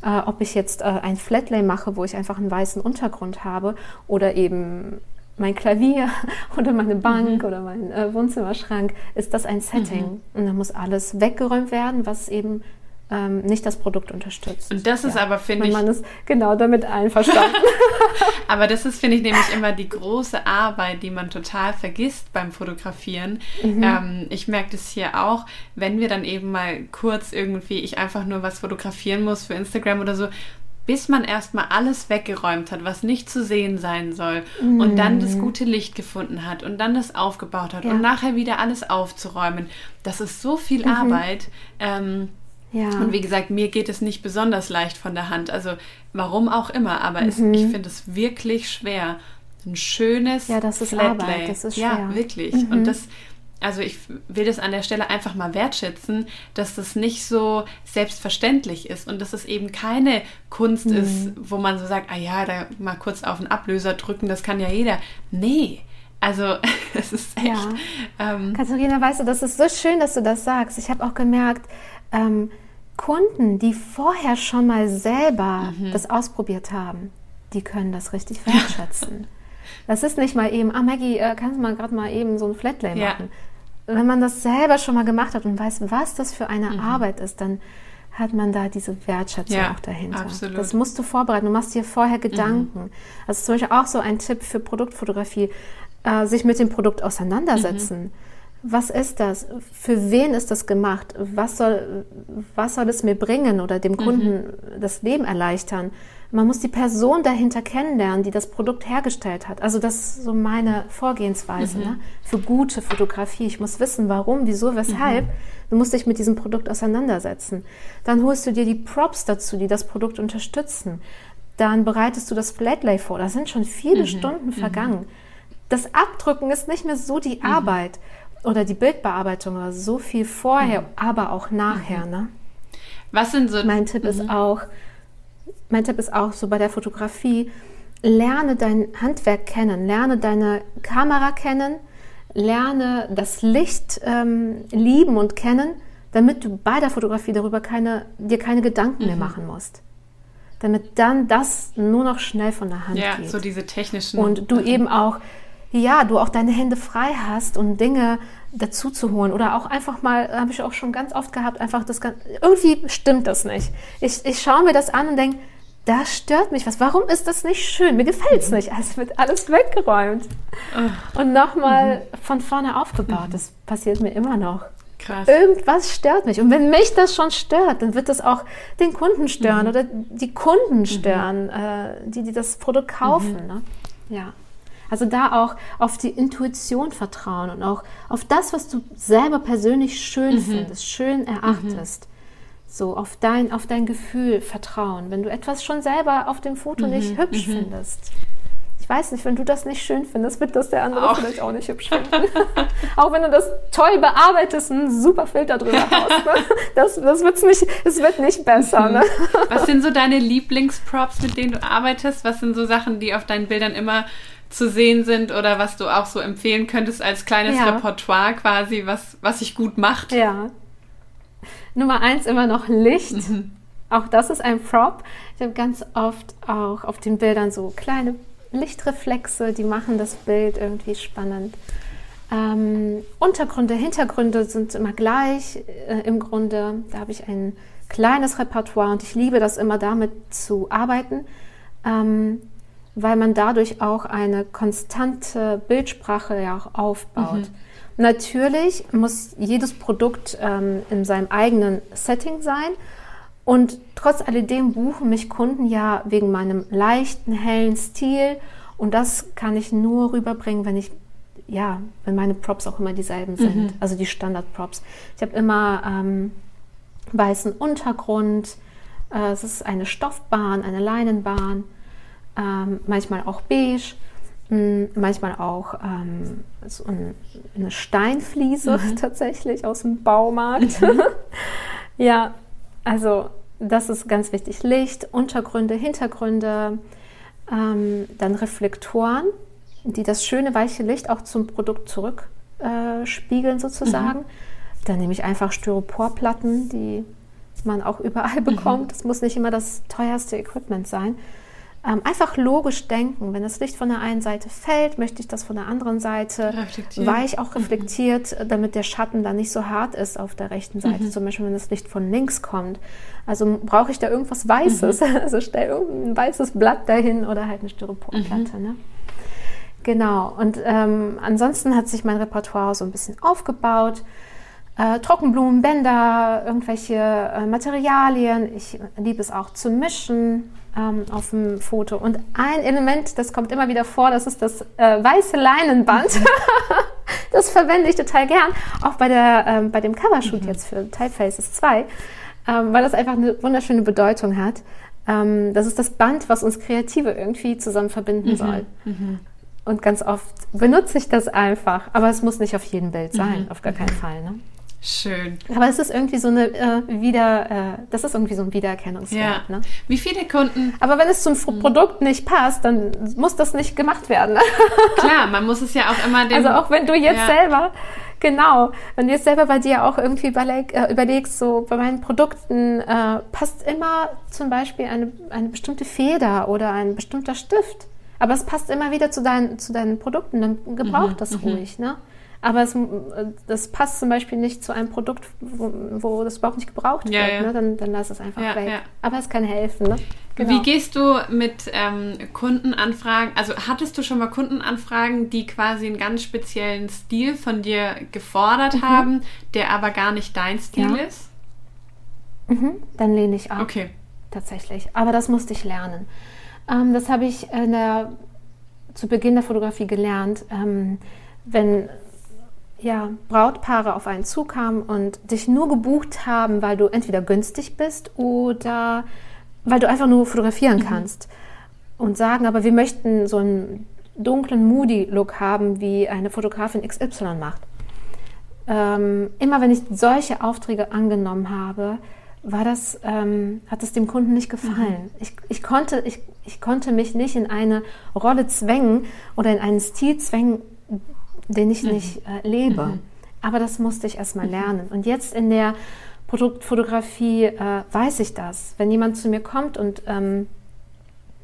Äh, ob ich jetzt äh, ein Flatlay mache, wo ich einfach einen weißen Untergrund habe oder eben mein Klavier oder meine Bank oder mein äh, Wohnzimmerschrank, ist das ein Setting. Und dann muss alles weggeräumt werden, was eben ähm, nicht das Produkt unterstützt. Und das ist aber, finde mein ich, Mann ist genau damit einverstanden. Aber das ist, finde ich, nämlich immer die große Arbeit, die man total vergisst beim Fotografieren. Mhm. Ähm, ich merke das hier auch, wenn wir dann eben mal kurz irgendwie, ich einfach nur was fotografieren muss für Instagram oder so, bis man erstmal alles weggeräumt hat, was nicht zu sehen sein soll und dann das gute Licht gefunden hat und dann das aufgebaut hat Mhm. Ja. Mhm. und nachher wieder alles aufzuräumen. Das ist so viel Arbeit. Ähm, ja. und wie gesagt, mir geht es nicht besonders leicht von der Hand. Also warum auch immer, aber es, ich finde es wirklich schwer. Ein schönes Mhm. Ja, das ist Flatlay. Arbeit, das ist Ja, schwer. Mhm. wirklich. Und das, also ich will das an der Stelle einfach mal wertschätzen, dass das nicht so selbstverständlich ist und dass es eben keine Kunst Mhm. ist, wo man so sagt, ah ja, da mal kurz auf den Ablöser drücken, das kann ja jeder. Nee. Also es ist echt. Ja. Ähm, Katharina, weißt du, das ist so schön, dass du das sagst. Ich habe auch gemerkt, ähm, Kunden, die vorher schon mal selber Mhm. das ausprobiert haben, die können das richtig wertschätzen. das ist nicht mal eben, ah Maggie, äh, kannst du mal gerade mal eben so ein Flatlay Ja. machen. Wenn man das selber schon mal gemacht hat und weiß, was das für eine Mhm. Arbeit ist, dann hat man da diese Wertschätzung Ja, auch dahinter. absolut. Das musst du vorbereiten. Du machst dir vorher Gedanken. Das ist zum Beispiel auch so ein Tipp für Produktfotografie, äh, sich mit dem Produkt auseinandersetzen. Was ist das? Für wen ist das gemacht? Was soll, was soll es mir bringen oder dem Kunden das Leben erleichtern? Man muss die Person dahinter kennenlernen, die das Produkt hergestellt hat. Also das ist so meine Vorgehensweise ne? für gute Fotografie. Ich muss wissen, warum, wieso, weshalb. Du musst dich mit diesem Produkt auseinandersetzen. Dann holst du dir die Props dazu, die das Produkt unterstützen. Dann bereitest du das Flatlay vor. Da sind schon viele Stunden vergangen. Das Abdrücken ist nicht mehr so die Arbeit oder die Bildbearbeitung oder so viel vorher, aber auch nachher. Ne? was sind so Mein Tipp ist auch, mein Tipp ist auch so bei der Fotografie, lerne dein Handwerk kennen, lerne deine Kamera kennen, lerne das Licht ähm, lieben und kennen, damit du bei der Fotografie darüber keine, dir keine Gedanken mehr machen musst. Damit dann das nur noch schnell von der Hand ja, geht. so diese technischen Und du eben auch, ja, du auch deine Hände frei hast, um Dinge dazu zu holen. Oder auch einfach mal, habe ich auch schon ganz oft gehabt, einfach das Gan- irgendwie stimmt das nicht. Ich, ich schaue mir das an und denke, da stört mich was. Warum ist das nicht schön? Mir gefällt es nicht. Es wird alles weggeräumt. Und nochmal von vorne aufgebaut. Das passiert mir immer noch. krass. Irgendwas stört mich. Und wenn mich das schon stört, dann wird das auch den Kunden stören oder die Kunden stören, äh, die, die das Produkt kaufen. Ne? Ja. Also da auch auf die Intuition vertrauen und auch auf das, was du selber persönlich schön findest, schön erachtest. So auf dein, auf dein Gefühl vertrauen. Wenn du etwas schon selber auf dem Foto nicht hübsch findest. Ich weiß nicht, wenn du das nicht schön findest, wird das der andere auch. vielleicht auch nicht hübsch finden. auch wenn du das toll bearbeitest, einen super Filter drüber hast. Ne? Das, das wird's nicht, es wird nicht besser. Ne? Was sind so deine Lieblingsprops, mit denen du arbeitest? Was sind so Sachen, die auf deinen Bildern immer zu sehen sind oder was du auch so empfehlen könntest als kleines ja. Repertoire quasi, was, was sich gut macht? Ja. Nummer eins immer noch Licht. Mhm. Auch das ist ein Prop. Ich habe ganz oft auch auf den Bildern so kleine Lichtreflexe, die machen das Bild irgendwie spannend. Ähm, Untergründe, Hintergründe sind immer gleich äh, im Grunde. Da habe ich ein kleines Repertoire und ich liebe das immer damit zu arbeiten, ähm, weil man dadurch auch eine konstante Bildsprache ja auch aufbaut. Mhm. Natürlich muss jedes Produkt ähm, in seinem eigenen Setting sein. Und trotz alledem buchen mich Kunden ja wegen meinem leichten, hellen Stil. Und das kann ich nur rüberbringen, wenn ich, ja, wenn meine Props auch immer dieselben sind. Mhm. Also die Standard-Props. Ich habe immer ähm, weißen Untergrund. Äh, es ist eine Stoffbahn, eine Leinenbahn. Ähm, manchmal auch beige. Mh, manchmal auch ähm, so ein, eine Steinfliese mhm. tatsächlich aus dem Baumarkt. Mhm. ja, also das ist ganz wichtig. Licht, Untergründe, Hintergründe, ähm, dann Reflektoren, die das schöne weiche Licht auch zum Produkt zurückspiegeln äh, sozusagen. Mhm. Dann nehme ich einfach Styroporplatten, die man auch überall bekommt. Mhm. Das muss nicht immer das teuerste Equipment sein. Ähm, einfach logisch denken. Wenn das Licht von der einen Seite fällt, möchte ich das von der anderen Seite weich auch mhm. reflektiert, mhm. damit der Schatten dann nicht so hart ist auf der rechten Seite. Mhm. Zum Beispiel, wenn das Licht von links kommt. Also brauche ich da irgendwas Weißes. Mhm. Also stell irgendein weißes Blatt dahin oder halt eine Styroporplatte. Mhm. Ne? Genau. Und ähm, ansonsten hat sich mein Repertoire so ein bisschen aufgebaut. Äh, Trockenblumenbänder, irgendwelche äh, Materialien. Ich liebe es auch zu mischen ähm, auf dem Foto. Und ein Element, das kommt immer wieder vor, das ist das äh, weiße Leinenband. das verwende ich total gern, auch bei, der, ähm, bei dem Covershoot mhm. jetzt für Typefaces 2, ähm, weil das einfach eine wunderschöne Bedeutung hat. Ähm, das ist das Band, was uns Kreative irgendwie zusammen verbinden mhm. soll. Mhm. Und ganz oft benutze ich das einfach, aber es muss nicht auf jedem Bild sein, mhm. auf gar keinen Fall. Ne? Schön. Aber es ist irgendwie so eine äh, wieder, äh, das ist irgendwie so ein Wiedererkennungswert. Ja. Ne? Wie viele Kunden? Aber wenn es zum mhm. Produkt nicht passt, dann muss das nicht gemacht werden. Klar, man muss es ja auch immer dem. Also auch wenn du jetzt ja. selber, genau, wenn du jetzt selber bei dir auch irgendwie überleg, äh, überlegst, so bei meinen Produkten äh, passt immer zum Beispiel eine, eine bestimmte Feder oder ein bestimmter Stift. Aber es passt immer wieder zu, dein, zu deinen Produkten, dann gebrauch mhm. das mhm. ruhig, ne? Aber es, das passt zum Beispiel nicht zu einem Produkt, wo, wo das überhaupt nicht gebraucht ja, wird, ja. Ne? dann, dann lass es einfach ja, weg. Aber es kann helfen. Ne? Genau. Wie gehst du mit ähm, Kundenanfragen, also hattest du schon mal Kundenanfragen, die quasi einen ganz speziellen Stil von dir gefordert mhm. haben, der aber gar nicht dein Stil ist? Mhm. Dann lehne ich ab. Okay. Tatsächlich. Aber das musste ich lernen. Ähm, das habe ich der, zu Beginn der Fotografie gelernt. Ähm, wenn ja, Brautpaare auf einen zukamen und dich nur gebucht haben, weil du entweder günstig bist oder weil du einfach nur fotografieren mhm. kannst. Und sagen, aber wir möchten so einen dunklen Moody-Look haben, wie eine Fotografin XY macht. Ähm, immer wenn ich solche Aufträge angenommen habe, war das, ähm, hat es dem Kunden nicht gefallen. Mhm. Ich, ich, konnte, ich, ich konnte mich nicht in eine Rolle zwängen oder in einen Stil zwängen, den ich mhm. nicht äh, lebe. Mhm. Aber das musste ich erstmal mhm. lernen. Und jetzt in der Produktfotografie äh, weiß ich das. Wenn jemand zu mir kommt und ähm,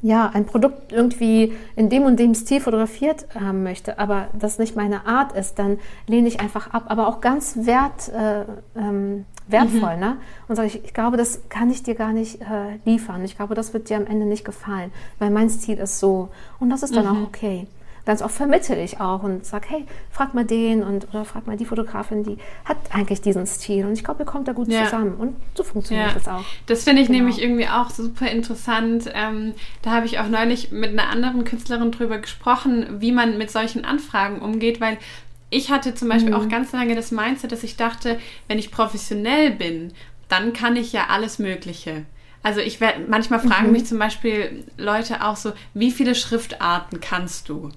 ja, ein Produkt irgendwie in dem und dem Stil fotografiert haben möchte, aber das nicht meine Art ist, dann lehne ich einfach ab, aber auch ganz wert, äh, ähm, wertvoll, mhm. ne? Und sage ich, ich glaube, das kann ich dir gar nicht äh, liefern. Ich glaube, das wird dir am Ende nicht gefallen, weil mein Stil ist so. Und das ist dann mhm. auch okay ganz oft vermittel ich auch und sage, hey, frag mal den und oder frag mal die Fotografin, die hat eigentlich diesen Stil und ich glaube, ihr kommt da gut ja. zusammen und so funktioniert ja. das auch. Das finde ich genau. nämlich irgendwie auch super interessant. Ähm, da habe ich auch neulich mit einer anderen Künstlerin drüber gesprochen, wie man mit solchen Anfragen umgeht, weil ich hatte zum Beispiel mhm. auch ganz lange das Mindset, dass ich dachte, wenn ich professionell bin, dann kann ich ja alles Mögliche. Also ich werde, manchmal fragen mhm. mich zum Beispiel Leute auch so, wie viele Schriftarten kannst du?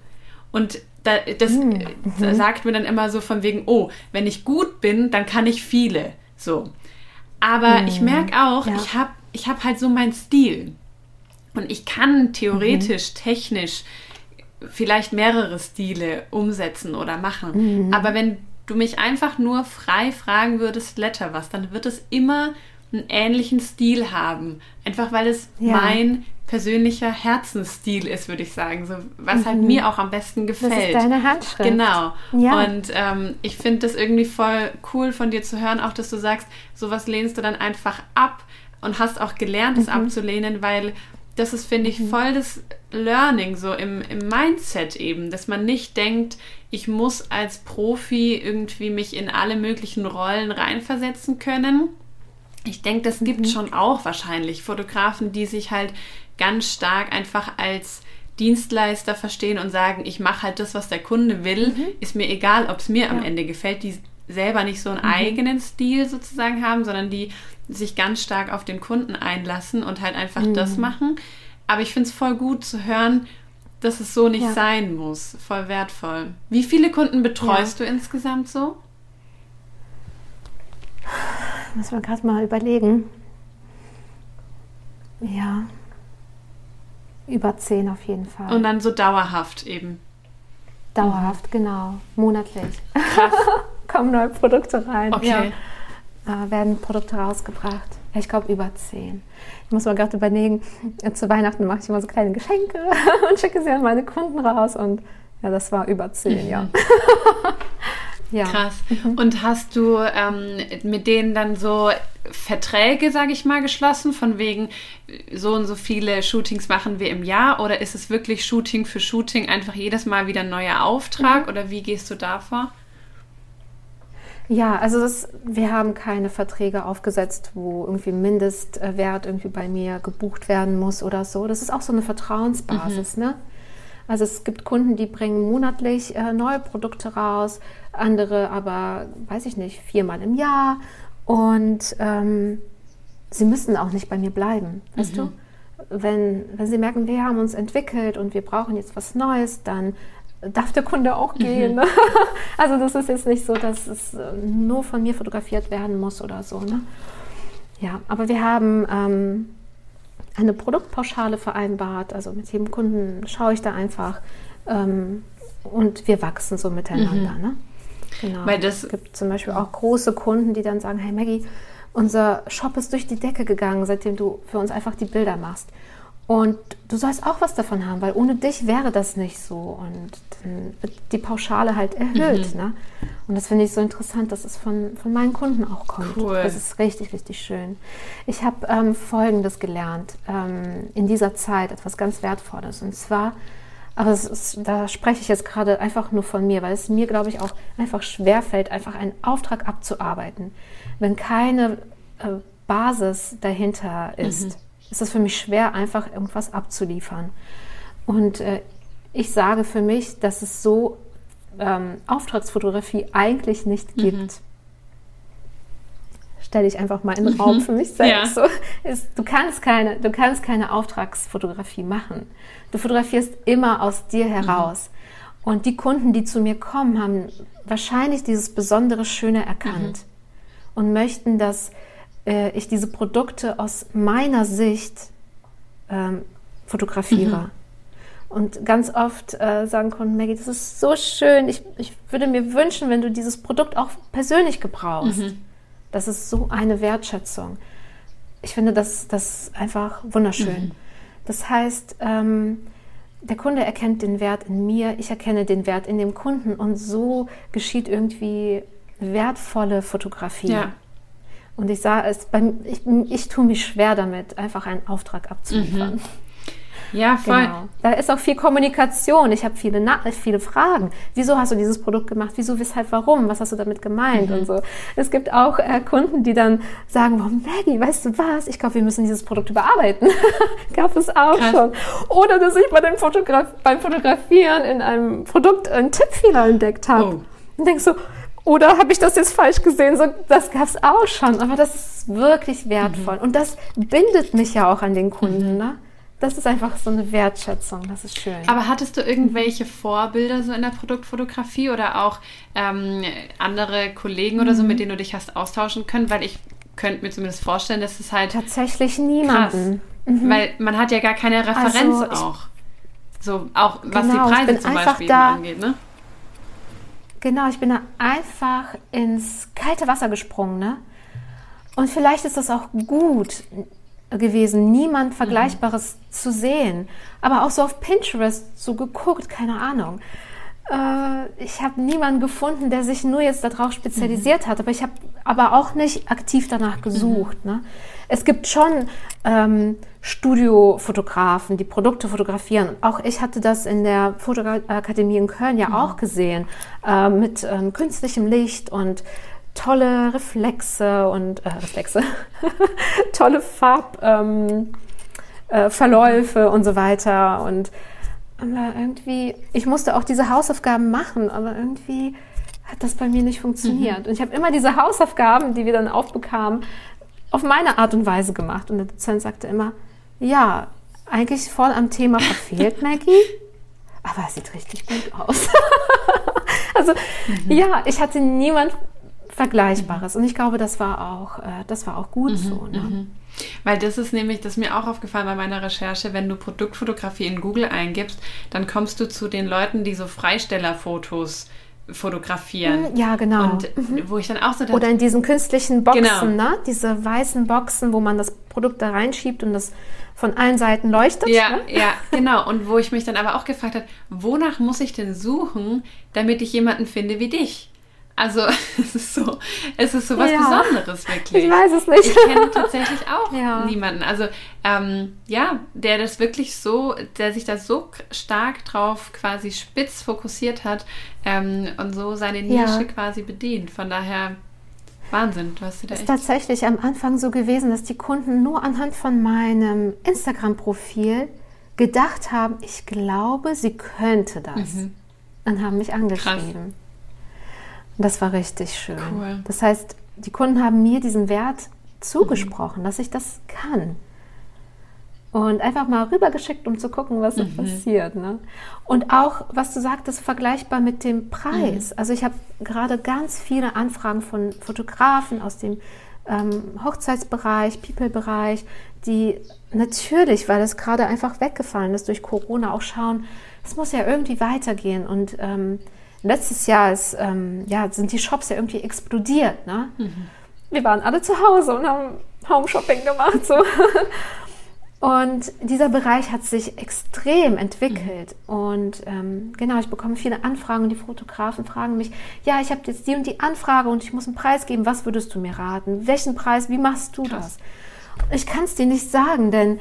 Und da, das mhm. da sagt mir dann immer so von wegen, oh, wenn ich gut bin, dann kann ich viele. So. Aber mhm. ich merke auch, ja. ich habe ich hab halt so meinen Stil. Und ich kann theoretisch, mhm. technisch vielleicht mehrere Stile umsetzen oder machen. Mhm. Aber wenn du mich einfach nur frei fragen würdest, Letter was, dann wird es immer einen ähnlichen Stil haben. Einfach weil es ja. mein persönlicher Herzensstil ist, würde ich sagen. So, was halt mhm. halt mir auch am besten gefällt. Das ist deine Handschrift. Genau. Ja. Und ähm, ich finde das irgendwie voll cool von dir zu hören, auch dass du sagst, sowas lehnst du dann einfach ab und hast auch gelernt, es mhm. abzulehnen, weil das ist, finde ich, mhm. voll das Learning so im, im Mindset eben, dass man nicht denkt, ich muss als Profi irgendwie mich in alle möglichen Rollen reinversetzen können. Ich denke, das gibt mhm. schon auch wahrscheinlich Fotografen, die sich halt ganz stark einfach als Dienstleister verstehen und sagen, ich mache halt das, was der Kunde will, mhm. ist mir egal, ob es mir ja. am Ende gefällt, die selber nicht so einen mhm. eigenen Stil sozusagen haben, sondern die sich ganz stark auf den Kunden einlassen und halt einfach mhm. das machen. Aber ich finde es voll gut zu hören, dass es so nicht ja. sein muss. Voll wertvoll. Wie viele Kunden betreust ja. du insgesamt so? Muss man gerade mal überlegen. Ja. Über zehn auf jeden Fall. Und dann so dauerhaft eben. Dauerhaft, mhm. genau. Monatlich. Kommen neue Produkte rein. Okay. Ja. Äh, werden Produkte rausgebracht. Ich glaube über zehn. Ich muss mal gerade überlegen, zu Weihnachten mache ich immer so kleine Geschenke und schicke sie an meine Kunden raus. Und ja, das war über zehn, mhm. ja. ja. Krass. Mhm. Und hast du ähm, mit denen dann so Verträge, sage ich mal, geschlossen, von wegen so und so viele Shootings machen wir im Jahr? Oder ist es wirklich Shooting für Shooting einfach jedes Mal wieder ein neuer Auftrag? Mhm. Oder wie gehst du da vor? Ja, also das, wir haben keine Verträge aufgesetzt, wo irgendwie Mindestwert irgendwie bei mir gebucht werden muss oder so. Das ist auch so eine Vertrauensbasis, mhm. ne? Also es gibt Kunden, die bringen monatlich äh, neue Produkte raus, andere aber, weiß ich nicht, viermal im Jahr. Und ähm, sie müssen auch nicht bei mir bleiben, weißt mhm. du? Wenn, wenn sie merken, wir haben uns entwickelt und wir brauchen jetzt was Neues, dann darf der Kunde auch gehen. Mhm. Also das ist jetzt nicht so, dass es äh, nur von mir fotografiert werden muss oder so. Ne? Ja, aber wir haben ähm, eine Produktpauschale vereinbart. Also mit jedem Kunden schaue ich da einfach ähm, und wir wachsen so miteinander. Mhm. Ne? Genau. Weil das es gibt zum Beispiel auch große Kunden, die dann sagen, hey Maggie, unser Shop ist durch die Decke gegangen, seitdem du für uns einfach die Bilder machst. Und du sollst auch was davon haben, weil ohne dich wäre das nicht so. Und dann wird die Pauschale halt erhöht. Mhm. Ne? Und das finde ich so interessant, dass es von, von meinen Kunden auch kommt. Cool. Das ist richtig, richtig schön. Ich habe ähm, Folgendes gelernt ähm, in dieser Zeit, etwas ganz Wertvolles. Und zwar, aber ist, da spreche ich jetzt gerade einfach nur von mir, weil es mir, glaube ich, auch einfach schwerfällt, einfach einen Auftrag abzuarbeiten, wenn keine äh, Basis dahinter ist. Mhm ist es für mich schwer, einfach irgendwas abzuliefern. Und äh, ich sage für mich, dass es so ähm, Auftragsfotografie eigentlich nicht mhm. gibt. Mhm. Stelle ich einfach mal in den Raum für mich selbst. Ja. So, ist, du, kannst keine, du kannst keine Auftragsfotografie machen. Du fotografierst immer aus dir mhm. heraus. Mhm. Und die Kunden, die zu mir kommen, haben wahrscheinlich dieses besondere Schöne erkannt mhm. und möchten, dass äh, ich diese Produkte aus meiner Sicht ähm, fotografiere. Mhm. Und ganz oft äh, sagen Kunden, Maggie, das ist so schön. Ich, ich würde mir wünschen, wenn du dieses Produkt auch persönlich gebrauchst. Mhm. Das ist so eine Wertschätzung. Ich finde das, das einfach wunderschön. Mhm. Das heißt, ähm, der Kunde erkennt den Wert in mir, ich erkenne den Wert in dem Kunden und so geschieht irgendwie wertvolle Fotografie. Ja. Und ich sah es, ich, ich tue mich schwer damit, einfach einen Auftrag abzuliefern. Mhm. Ja, voll. Genau. Da ist auch viel Kommunikation. Ich habe viele, viele Fragen. Wieso hast du dieses Produkt gemacht? Wieso, weshalb, warum? Was hast du damit gemeint? Mhm. Und so. Es gibt auch äh, Kunden, die dann sagen, oh, Maggie, weißt du was? Ich glaube, wir müssen dieses Produkt überarbeiten. Gab es auch Krass. schon. Oder dass ich bei dem Fotograf beim Fotografieren in einem Produkt einen Tippfehler entdeckt habe. Oh. Und denkst so, oder habe ich das jetzt falsch gesehen? So, das gab es auch schon, aber das ist wirklich wertvoll. Mhm. Und das bindet mich ja auch an den Kunden. Mhm. Ne? Das ist einfach so eine Wertschätzung, das ist schön. Aber hattest du irgendwelche Vorbilder so in der Produktfotografie oder auch ähm, andere Kollegen oder so, mhm. mit denen du dich hast austauschen können? Weil ich könnte mir zumindest vorstellen, dass es halt. Tatsächlich niemanden. Mhm. Weil man hat ja gar keine Referenz also, auch. So, auch was genau, die Preise zum Beispiel da, angeht, ne? Genau, ich bin da einfach ins kalte Wasser gesprungen, ne? Und vielleicht ist das auch gut gewesen, niemand Vergleichbares mhm. zu sehen. Aber auch so auf Pinterest so geguckt, keine Ahnung. Äh, ich habe niemanden gefunden, der sich nur jetzt darauf spezialisiert mhm. hat, aber ich habe aber auch nicht aktiv danach gesucht. Mhm. Ne? Es gibt schon ähm, Studiofotografen, die Produkte fotografieren. Auch ich hatte das in der Fotoakademie in Köln ja mhm. auch gesehen, äh, mit ähm, künstlichem Licht und tolle Reflexe und äh, Reflexe, tolle Farbverläufe ähm, äh, und so weiter. Und aber irgendwie, ich musste auch diese Hausaufgaben machen, aber irgendwie hat das bei mir nicht funktioniert. Mhm. Und ich habe immer diese Hausaufgaben, die wir dann aufbekamen, auf meine Art und Weise gemacht. Und der Dozent sagte immer, ja, eigentlich voll am Thema verfehlt, Maggie. Aber es sieht richtig gut aus. also mhm. ja, ich hatte niemand Vergleichbares. Und ich glaube, das war auch, äh, das war auch gut mhm. so. Ne? Mhm. Weil das ist nämlich, das ist mir auch aufgefallen bei meiner Recherche, wenn du Produktfotografie in Google eingibst, dann kommst du zu den Leuten, die so Freistellerfotos fotografieren. Hm, ja, genau. Und mhm. wo ich dann auch so dachte, Oder in diesen künstlichen Boxen, genau. ne? Diese weißen Boxen, wo man das Produkt da reinschiebt und das von allen Seiten leuchtet. Ja, ne? ja, genau. Und wo ich mich dann aber auch gefragt habe, wonach muss ich denn suchen, damit ich jemanden finde wie dich? Also es ist so, es ist so was ja, Besonderes wirklich. Ich weiß es nicht. Ich kenne tatsächlich auch ja. niemanden. Also ähm, ja, der das wirklich so, der sich da so stark drauf quasi spitz fokussiert hat ähm, und so seine Nische ja. quasi bedient. Von daher Wahnsinn, du hast dir da ist tatsächlich am Anfang so gewesen, dass die Kunden nur anhand von meinem Instagram-Profil gedacht haben, ich glaube, sie könnte das. Mhm. Dann haben mich angeschrieben. Krass. Das war richtig schön. Cool. Das heißt, die Kunden haben mir diesen Wert zugesprochen, mhm. dass ich das kann. Und einfach mal rübergeschickt, um zu gucken, was so mhm. passiert. Ne? Und auch, was du sagtest, vergleichbar mit dem Preis. Mhm. Also ich habe gerade ganz viele Anfragen von Fotografen aus dem ähm, Hochzeitsbereich, People-Bereich, die natürlich, weil es gerade einfach weggefallen ist durch Corona, auch schauen, es muss ja irgendwie weitergehen. Und ähm, letztes Jahr ist, ähm, ja, sind die Shops ja irgendwie explodiert. Ne? Mhm. Wir waren alle zu Hause und haben Home Shopping gemacht. So. Und dieser Bereich hat sich extrem entwickelt. Mhm. Und ähm, genau, ich bekomme viele Anfragen und die Fotografen fragen mich, ja, ich habe jetzt die und die Anfrage und ich muss einen Preis geben. Was würdest du mir raten? Welchen Preis? Wie machst du Krass. das? Ich kann es dir nicht sagen, denn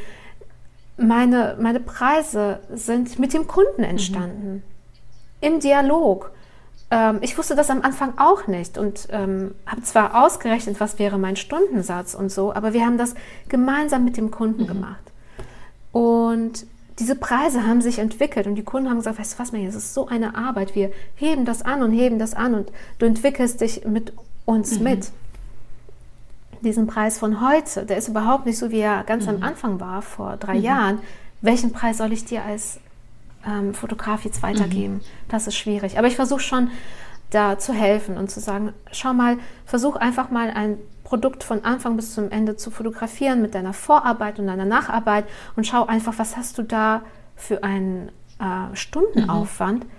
meine, meine Preise sind mit dem Kunden entstanden. Mhm im Dialog. Ähm, ich wusste das am Anfang auch nicht und ähm, habe zwar ausgerechnet, was wäre mein Stundensatz und so, aber wir haben das gemeinsam mit dem Kunden mhm. gemacht. Und diese Preise haben sich entwickelt und die Kunden haben gesagt, weißt du was, mir, es ist so eine Arbeit, wir heben das an und heben das an und du entwickelst dich mit uns mhm. mit. Diesen Preis von heute, der ist überhaupt nicht so, wie er ganz mhm. am Anfang war, vor drei mhm. Jahren. Welchen Preis soll ich dir als ähm, Fotograf jetzt weitergeben. Mhm. Das ist schwierig. Aber ich versuche schon da zu helfen und zu sagen, schau mal, versuch einfach mal ein Produkt von Anfang bis zum Ende zu fotografieren mit deiner Vorarbeit und deiner Nacharbeit und schau einfach, was hast du da für einen äh, Stundenaufwand. Mhm.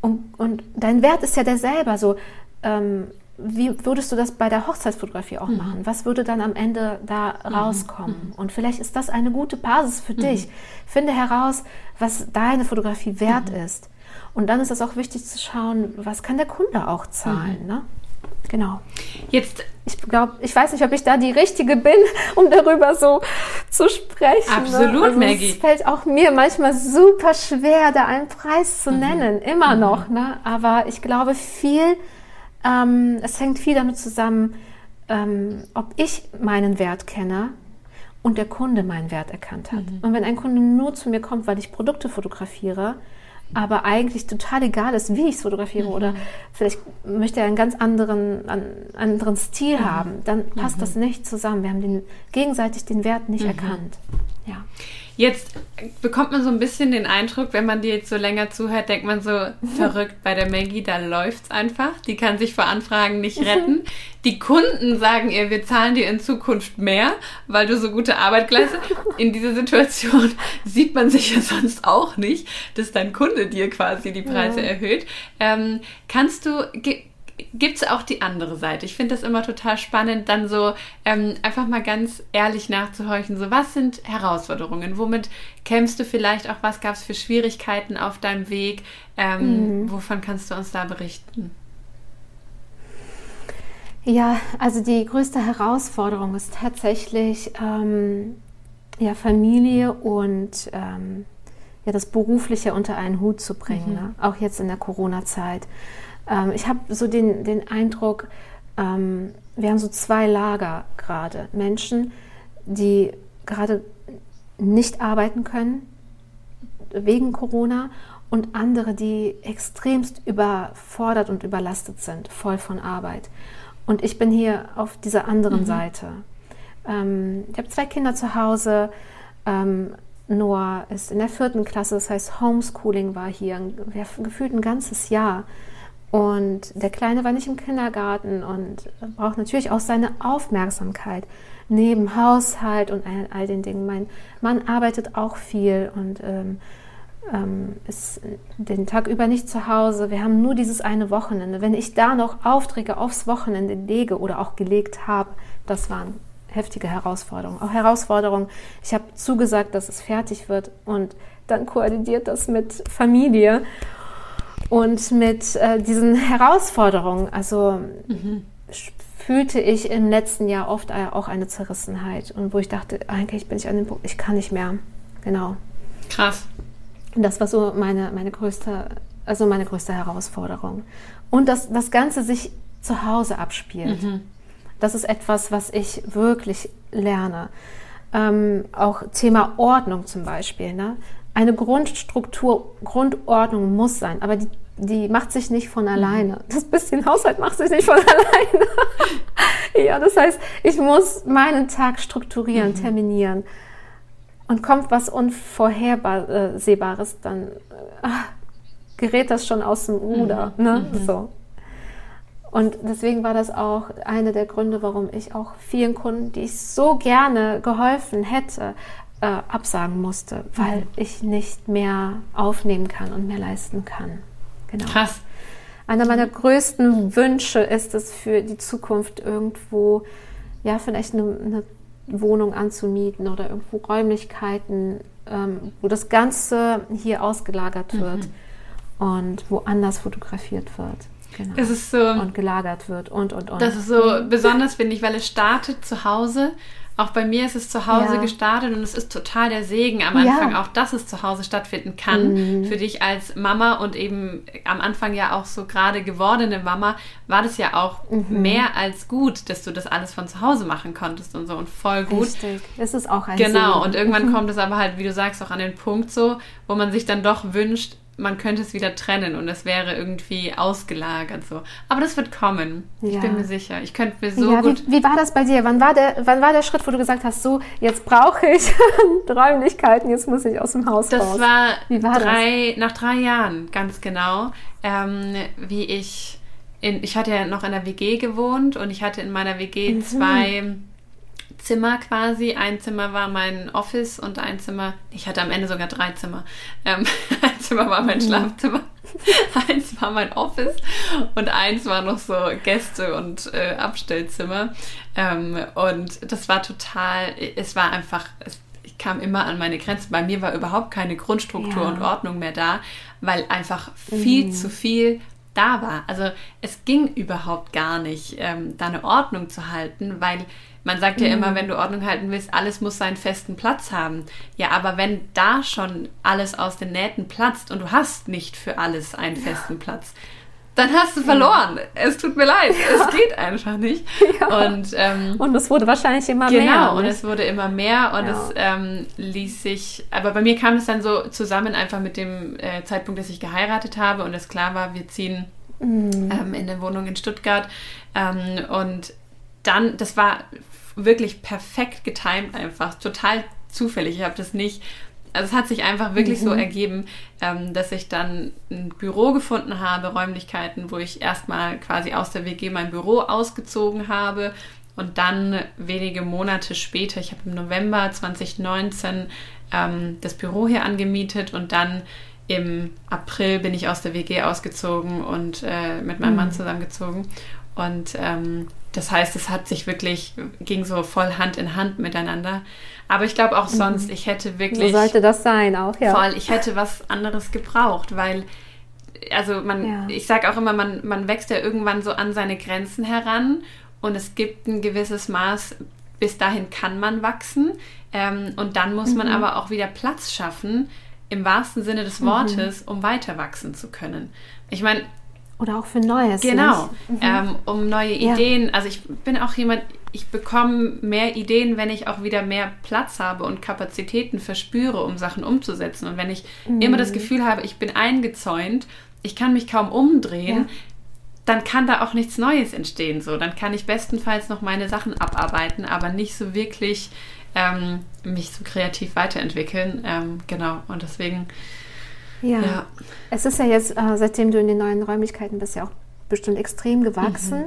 Und, und, dein Wert ist ja derselbe. So, ähm, wie würdest du das bei der Hochzeitsfotografie auch mhm. machen? Was würde dann am Ende da mhm. rauskommen? Mhm. Und vielleicht ist das eine gute Basis für mhm. dich. Finde heraus, was deine Fotografie wert mhm. ist. Und dann ist es auch wichtig zu schauen, was kann der Kunde auch zahlen. Ne? Genau. Jetzt, ich glaube, ich weiß nicht, ob ich da die richtige bin, um darüber so zu sprechen. Ne? Absolut, ne? also Maggie. Es fällt auch mir manchmal super schwer, da einen Preis zu nennen, immer noch. Ne? Aber ich glaube, viel ähm, es hängt viel damit zusammen, ähm, ob ich meinen Wert kenne und der Kunde meinen Wert erkannt hat. Mhm. Und wenn ein Kunde nur zu mir kommt, weil ich Produkte fotografiere, aber eigentlich total egal ist, wie ich es fotografiere mhm. oder vielleicht möchte er einen ganz anderen, einen anderen Stil mhm. haben, dann passt mhm. das nicht zusammen. Wir haben den, gegenseitig den Wert nicht mhm. erkannt. Ja. Jetzt bekommt man so ein bisschen den Eindruck, wenn man dir jetzt so länger zuhört, denkt man so, verrückt bei der Maggie, da läuft's einfach. Die kann sich vor Anfragen nicht retten. Die Kunden sagen ihr, wir zahlen dir in Zukunft mehr, weil du so gute Arbeit leistest. In dieser Situation sieht man sich ja sonst auch nicht, dass dein Kunde dir quasi die Preise ja. erhöht. Ähm, kannst du, gibt es auch die andere Seite. Ich finde das immer total spannend, dann so ähm, einfach mal ganz ehrlich nachzuhorchen. So, was sind Herausforderungen? Womit kämpfst du vielleicht auch? Was gab es für Schwierigkeiten auf deinem Weg? Ähm, mhm. Wovon kannst du uns da berichten? Ja, also die größte Herausforderung ist tatsächlich ähm, ja, Familie und ähm, ja, das Berufliche unter einen Hut zu bringen, mhm. ne? auch jetzt in der Corona-Zeit. Ähm, ich habe so den, den Eindruck, ähm, wir haben so zwei Lager gerade. Menschen, die gerade nicht arbeiten können wegen Corona und andere, die extremst überfordert und überlastet sind, voll von Arbeit. Und ich bin hier auf dieser anderen mhm. Seite. Ähm, ich habe zwei Kinder zu Hause. Ähm, Noah ist in der vierten Klasse, das heißt Homeschooling war hier gefühlt ein ganzes Jahr. Und der Kleine war nicht im Kindergarten und braucht natürlich auch seine Aufmerksamkeit neben Haushalt und all, den Dingen. Mein Mann arbeitet auch viel und ähm, ähm, ist den Tag über nicht zu Hause. Wir haben nur dieses eine Wochenende. Wenn ich da noch Aufträge aufs Wochenende lege oder auch gelegt habe, das waren heftige Herausforderungen. Auch Herausforderungen. Ich habe zugesagt, dass es fertig wird und dann koordiniert das mit Familie und mit äh, diesen Herausforderungen, also mhm. fühlte ich im letzten Jahr oft auch eine Zerrissenheit und wo ich dachte, eigentlich bin ich an dem Punkt, ich kann nicht mehr. Genau. Krass. Und das war so meine, meine größte, also meine größte Herausforderung. Und dass das Ganze sich zu Hause abspielt. Mhm. Das ist etwas, was ich wirklich lerne. Ähm, auch Thema Ordnung zum Beispiel. Ne? Eine Grundstruktur, Grundordnung muss sein, aber die, die macht sich nicht von alleine. Das bisschen Haushalt macht sich nicht von alleine. ja, das heißt, ich muss meinen Tag strukturieren, mhm. terminieren. Und kommt was Unvorhersehbares, dann ach, gerät das schon aus dem Ruder. Mhm. Ne? Mhm. So. Und deswegen war das auch einer der Gründe, warum ich auch vielen Kunden, die ich so gerne geholfen hätte, äh, absagen musste, weil mhm. ich nicht mehr aufnehmen kann und mehr leisten kann. Genau. Krass. Einer meiner größten Wünsche ist es für die Zukunft irgendwo, ja, vielleicht eine, eine Wohnung anzumieten oder irgendwo Räumlichkeiten, ähm, wo das Ganze hier ausgelagert mhm. wird mhm. und woanders fotografiert wird. Genau. Das ist so. Und gelagert wird und, und, und. Das ist so mhm. besonders, finde ich, weil es startet zu Hause auch bei mir ist es zu Hause ja. gestartet und es ist total der Segen am Anfang, ja. auch dass es zu Hause stattfinden kann. Mhm. Für dich als Mama und eben am Anfang ja auch so gerade gewordene Mama, war das ja auch mhm. mehr als gut, dass du das alles von zu Hause machen konntest und so und voll gut. Richtig, es ist auch ein Genau, Segen. und irgendwann mhm. kommt es aber halt, wie du sagst, auch an den Punkt so, wo man sich dann doch wünscht, man könnte es wieder trennen und es wäre irgendwie ausgelagert so. Aber das wird kommen. Ja. Ich bin mir sicher. Ich könnte mir so ja, gut. Wie, wie, war das bei dir? Wann war der, wann war der Schritt, wo du gesagt hast, so jetzt brauche ich Räumlichkeiten, jetzt muss ich aus dem Haus das raus? War wie war drei, das? Nach drei Jahren, ganz genau, ähm, wie ich in, ich hatte ja noch in der WG gewohnt und ich hatte in meiner WG mhm. zwei Zimmer quasi. Ein Zimmer war mein Office und ein Zimmer, ich hatte am Ende sogar drei Zimmer. Ähm, ein Zimmer war mein mhm. Schlafzimmer, eins war mein Office und eins war noch so Gäste- und äh, Abstellzimmer. Ähm, und das war total, es war einfach, es, ich kam immer an meine Grenzen. Bei mir war überhaupt keine Grundstruktur ja. und Ordnung mehr da, weil einfach viel mhm. zu viel da war. Also es ging überhaupt gar nicht, ähm, da eine Ordnung zu halten, weil man sagt ja mhm. immer, wenn du Ordnung halten willst, alles muss seinen festen Platz haben. Ja, aber wenn da schon alles aus den Nähten platzt und du hast nicht für alles einen festen ja. Platz, dann hast du verloren. Es tut mir leid, es geht einfach nicht. Ja. Und, ähm, Und es wurde wahrscheinlich immer genau, mehr. und nicht? es wurde immer mehr und Ja. es ähm, ließ sich, aber bei mir kam es dann so zusammen einfach mit dem äh, Zeitpunkt, dass ich geheiratet habe und es klar war, wir ziehen Mhm. ähm, in eine Wohnung in Stuttgart ähm, und dann, das war wirklich perfekt getimt einfach, total zufällig. Ich habe das nicht, also es hat sich einfach wirklich Mhm. so ergeben, ähm, dass ich dann ein Büro gefunden habe, Räumlichkeiten, wo ich erstmal quasi aus der WG mein Büro ausgezogen habe und dann wenige Monate später, ich habe im November 2019 ähm, das Büro hier angemietet und dann im April bin ich aus der WG ausgezogen und äh, mit meinem Mann zusammengezogen. Und ähm, das heißt, es hat sich wirklich, ging so voll Hand in Hand miteinander. Aber ich glaube auch sonst, ich hätte So wirklich sollte das sein auch, ja. voll, ich hätte was anderes gebraucht, weil, also man, Ja. ich sage auch immer, man, man wächst ja irgendwann so an seine Grenzen heran und es gibt ein gewisses Maß, bis dahin kann man wachsen ähm, und dann muss Mhm. man aber auch wieder Platz schaffen, im wahrsten Sinne des Wortes, um weiter wachsen zu können. Ich meine, Oder auch für Neues. Genau, nicht? ähm, um neue Ja. Ideen. Also ich bin auch jemand, ich bekomme mehr Ideen, wenn ich auch wieder mehr Platz habe und Kapazitäten verspüre, um Sachen umzusetzen. Und wenn ich immer Mhm. das Gefühl habe, ich bin eingezäunt, ich kann mich kaum umdrehen, Ja. dann kann da auch nichts Neues entstehen. So, dann kann ich bestenfalls noch meine Sachen abarbeiten, aber nicht so wirklich ähm, mich so kreativ weiterentwickeln. Ähm, genau. Und deswegen, Ja. ja. Es ist ja jetzt, äh, seitdem du in den neuen Räumlichkeiten bist, ja auch bestimmt extrem gewachsen. Mhm.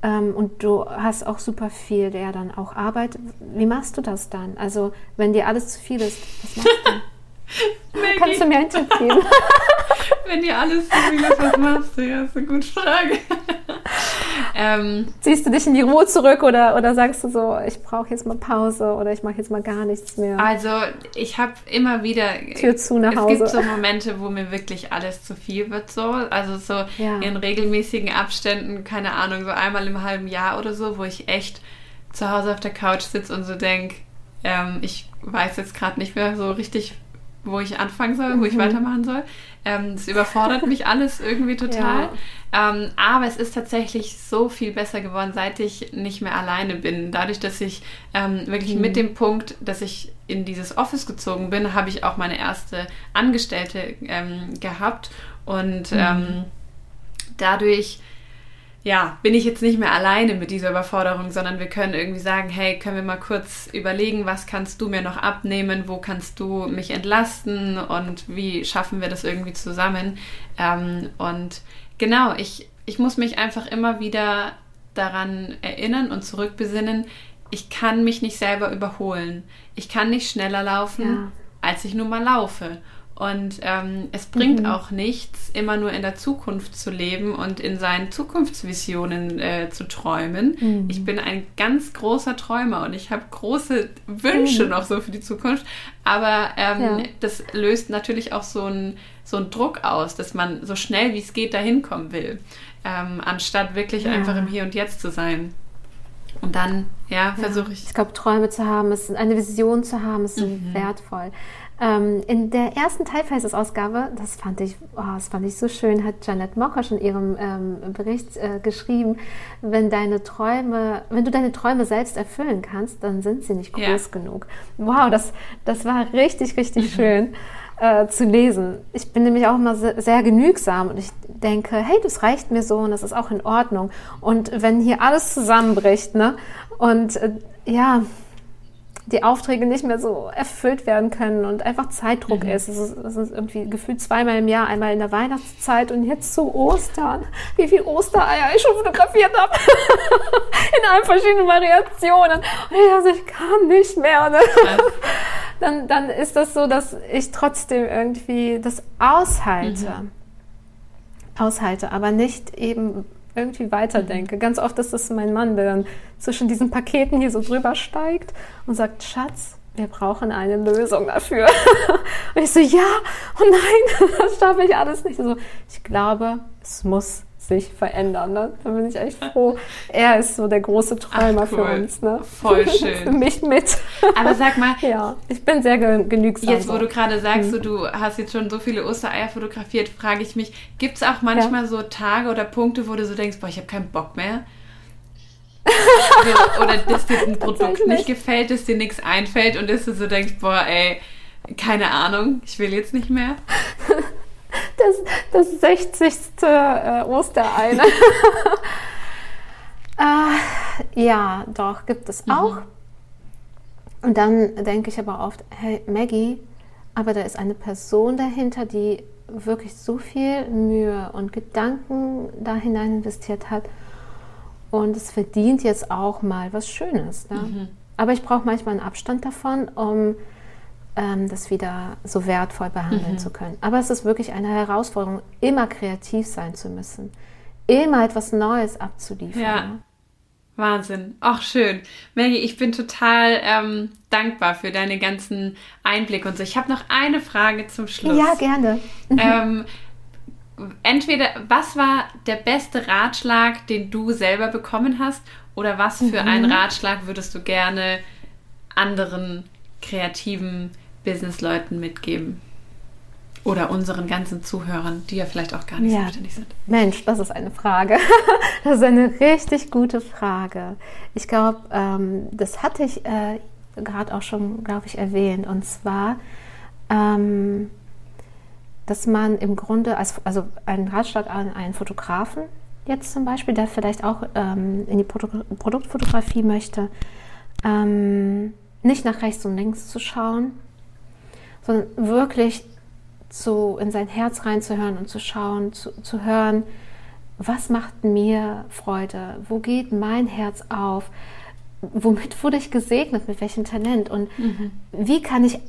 Ähm, und du hast auch super viel, der dann auch Arbeit. Wie machst du das dann? Also, wenn dir alles zu viel ist, was machst du? Kannst du mir einen Tipp geben? Wenn dir alles zu viel ist, was machst du? Ja, ist eine gute Frage. Ähm, Ziehst du dich in die Ruhe zurück oder, oder sagst du so, ich brauche jetzt mal Pause oder ich mache jetzt mal gar nichts mehr? also, ich habe immer wieder. Tür zu nach es Hause. gibt so Momente, wo mir wirklich alles zu viel wird, so. Also, so Ja. in regelmäßigen Abständen, keine Ahnung, so einmal im halben Jahr oder so, wo ich echt zu Hause auf der Couch sitze und so denke, ähm, ich weiß jetzt gerade nicht mehr so richtig, wo ich anfangen soll, wo ich Mhm. weitermachen soll. Ähm, Es überfordert mich alles irgendwie total. Ähm, aber es ist tatsächlich so viel besser geworden, seit ich nicht mehr alleine bin. Dadurch, dass ich ähm, wirklich Mhm. mit dem Punkt, dass ich in dieses Office gezogen bin, habe ich auch meine erste Angestellte ähm, gehabt. Und Mhm. ähm, dadurch ja, bin ich jetzt nicht mehr alleine mit dieser Überforderung, sondern wir können irgendwie sagen, hey, können wir mal kurz überlegen, was kannst du mir noch abnehmen, wo kannst du mich entlasten und wie schaffen wir das irgendwie zusammen. Ähm, und genau, ich, ich muss mich einfach immer wieder daran erinnern und zurückbesinnen, ich kann mich nicht selber überholen. Ich kann nicht schneller laufen, Ja. als ich nun mal laufe. Und ähm, es bringt auch nichts, immer nur in der Zukunft zu leben und in seinen Zukunftsvisionen äh, zu träumen. Ich bin ein ganz großer Träumer und ich habe große Wünsche noch so für die Zukunft. Aber ähm, Ja. das löst natürlich auch so einen so einen Druck aus, dass man so schnell wie es geht dahin kommen will, ähm, anstatt wirklich Ja. einfach im Hier und Jetzt zu sein. Und dann, ja, versuche ich. Ich glaube, Träume zu haben, ist, eine Vision zu haben, ist Mhm. wertvoll. Ähm, in der ersten Teilfaces-Ausgabe, das fand ich, oh, das fand ich so schön, hat Janet Mokosch in ihrem ähm, Bericht äh, geschrieben, wenn deine Träume, wenn du deine Träume selbst erfüllen kannst, dann sind sie nicht groß Ja. genug. Wow, das, das war richtig, richtig schön äh, zu lesen. Ich bin nämlich auch immer sehr, sehr genügsam und ich denke, hey, das reicht mir so und das ist auch in Ordnung. Und wenn hier alles zusammenbricht, ne, und äh, ja, die Aufträge nicht mehr so erfüllt werden können und einfach Zeitdruck Mhm. ist. Es, ist. es ist irgendwie gefühlt zweimal im Jahr, einmal in der Weihnachtszeit und jetzt zu Ostern. Wie viel Ostereier ich schon fotografiert habe. in allen verschiedenen Variationen. Und ich, also ich kann nicht mehr. Ne? Dann, dann ist das so, dass ich trotzdem irgendwie das aushalte. Aushalte, aber nicht eben irgendwie weiterdenke. Ganz oft ist es mein Mann, der dann zwischen diesen Paketen hier so drüber steigt und sagt, Schatz, wir brauchen eine Lösung dafür. und ich so, ja, oh nein, das schaffe ich alles nicht. So, ich glaube, es muss sich verändern. Ne? Da bin ich echt froh. Er ist so der große Träumer Ach, cool. für uns. Ne? Voll schön. für mich mit. Aber sag mal. ja, ich bin sehr genügsam. Jetzt, wo du gerade sagst, mhm. du hast jetzt schon so viele Ostereier fotografiert, frage ich mich, gibt es auch manchmal ja. so Tage oder Punkte, wo du so denkst, boah, ich habe keinen Bock mehr? oder dass dir ein Produkt nicht gefällt, dass dir nichts einfällt und dass du so denkst, boah, ey, keine Ahnung, ich will jetzt nicht mehr. Das, das 60. Äh, Osterei. Ne? äh, ja, doch, gibt es mhm. auch. Und dann denke ich aber oft, hey Maggie, aber da ist eine Person dahinter, die wirklich so viel Mühe und Gedanken da hinein investiert hat. Und es verdient jetzt auch mal was Schönes. Ne? Mhm. Aber ich brauche manchmal einen Abstand davon, um das wieder so wertvoll behandeln mhm. zu können. Aber es ist wirklich eine Herausforderung, immer kreativ sein zu müssen, immer etwas Neues abzuliefern. Ja. Wahnsinn. Ach, schön. Maggie, ich bin total ähm, dankbar für deine ganzen Einblicke und so. Ich habe noch eine Frage zum Schluss. Ja, gerne. ähm, entweder, was war der beste Ratschlag, den du selber bekommen hast, oder was für mhm. einen Ratschlag würdest du gerne anderen kreativen Businessleuten mitgeben? Oder unseren ganzen Zuhörern, die ja vielleicht auch gar nicht ja. selbstständig sind? Mensch, das ist eine Frage. Das ist eine richtig gute Frage. Ich glaube, ähm, das hatte ich äh, gerade auch schon, glaube ich, erwähnt. Und zwar, ähm, dass man im Grunde, als, also ein Ratschlag an einen Fotografen jetzt zum Beispiel, der vielleicht auch ähm, in die Produ Produktfotografie möchte, ähm, nicht nach rechts und links zu schauen, sondern wirklich zu, in sein Herz reinzuhören und zu schauen, zu, zu hören, was macht mir Freude, wo geht mein Herz auf, womit wurde ich gesegnet, mit welchem Talent und mhm. wie kann ich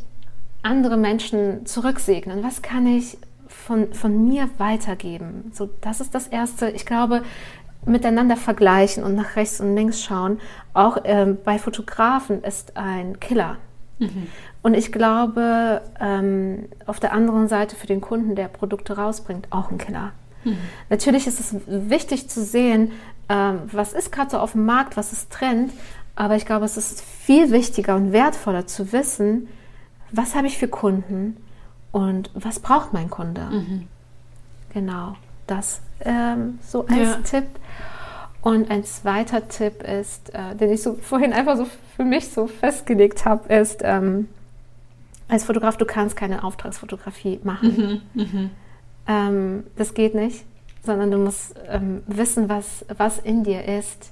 andere Menschen zurücksegnen, was kann ich von, von mir weitergeben. So, das ist das Erste. Ich glaube, miteinander vergleichen und nach rechts und links schauen, auch ähm, bei Fotografen ist ein Killer. Mhm. Und ich glaube, ähm, auf der anderen Seite für den Kunden, der Produkte rausbringt, auch ein Killer. Mhm. Natürlich ist es wichtig zu sehen, ähm, was ist gerade so auf dem Markt, was ist Trend, aber ich glaube, es ist viel wichtiger und wertvoller zu wissen, was habe ich für Kunden und was braucht mein Kunde. Mhm. Genau, das ähm, so als ja. Tipp. Und ein zweiter Tipp ist, äh, den ich so vorhin einfach so für mich so festgelegt habe, ist, ähm, als Fotograf, du kannst keine Auftragsfotografie machen. Mhm, mh. ähm, das geht nicht, sondern du musst ähm, wissen, was, was in dir ist.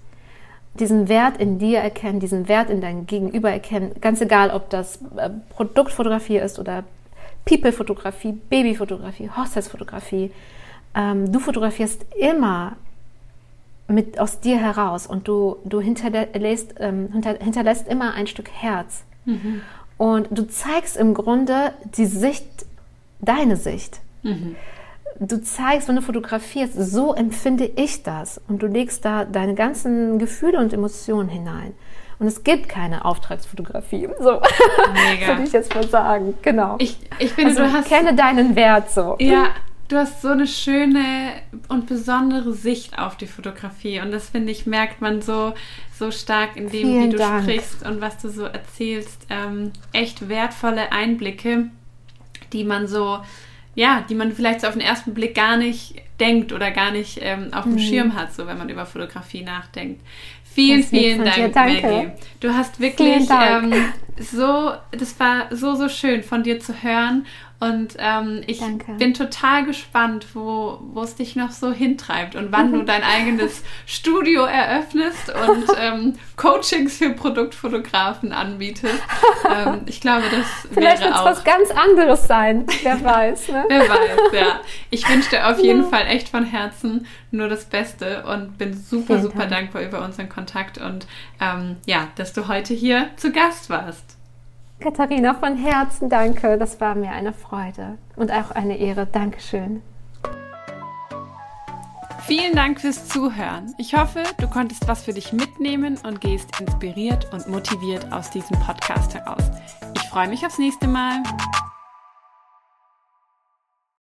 Diesen Wert in dir erkennen, diesen Wert in deinem Gegenüber erkennen. Ganz egal, ob das äh, Produktfotografie ist oder People-Fotografie, Babyfotografie, Hochzeitsfotografie. Ähm, du fotografierst immer mit aus dir heraus und du, du hinterlässt, ähm, hinter, hinterlässt immer ein Stück Herz. Mhm. Und du zeigst im Grunde die Sicht, deine Sicht. Mhm. Du zeigst, wenn du fotografierst, so empfinde ich das. Und du legst da deine ganzen Gefühle und Emotionen hinein. Und es gibt keine Auftragsfotografie. So würde ich jetzt mal sagen. Genau. Ich, ich finde, also, du hast. Kenne deinen Wert so. Ja, du hast so eine schöne und besondere Sicht auf die Fotografie. Und das finde ich, merkt man so, so stark in dem, Vielen wie du Dank. sprichst und was du so erzählst. Ähm, echt wertvolle Einblicke, die man so, ja, die man vielleicht so auf den ersten Blick gar nicht denkt oder gar nicht ähm, auf dem mhm. Schirm hat, so wenn man über Fotografie nachdenkt. Vielen, vielen Dank, Maggie. Du hast wirklich ähm, so, das war so, so schön von dir zu hören und ähm, ich Danke. bin total gespannt, wo, wo es dich noch so hintreibt und wann du dein eigenes Studio eröffnest und ähm, Coachings für Produktfotografen anbietest. Ähm, ich glaube, das Vielleicht wäre auch... was ganz anderes sein, wer weiß. Ne? wer weiß, ja. Ich wünsche dir auf jeden ja. Fall echt von Herzen nur das Beste und bin super, Vielen super Dank. dankbar über unseren Kontakt und ähm, ja, dass du heute hier zu Gast warst. Katharina, von Herzen danke. Das war mir eine Freude und auch eine Ehre. Dankeschön. Vielen Dank fürs Zuhören. Ich hoffe, du konntest was für dich mitnehmen und gehst inspiriert und motiviert aus diesem Podcast heraus. Ich freue mich aufs nächste Mal.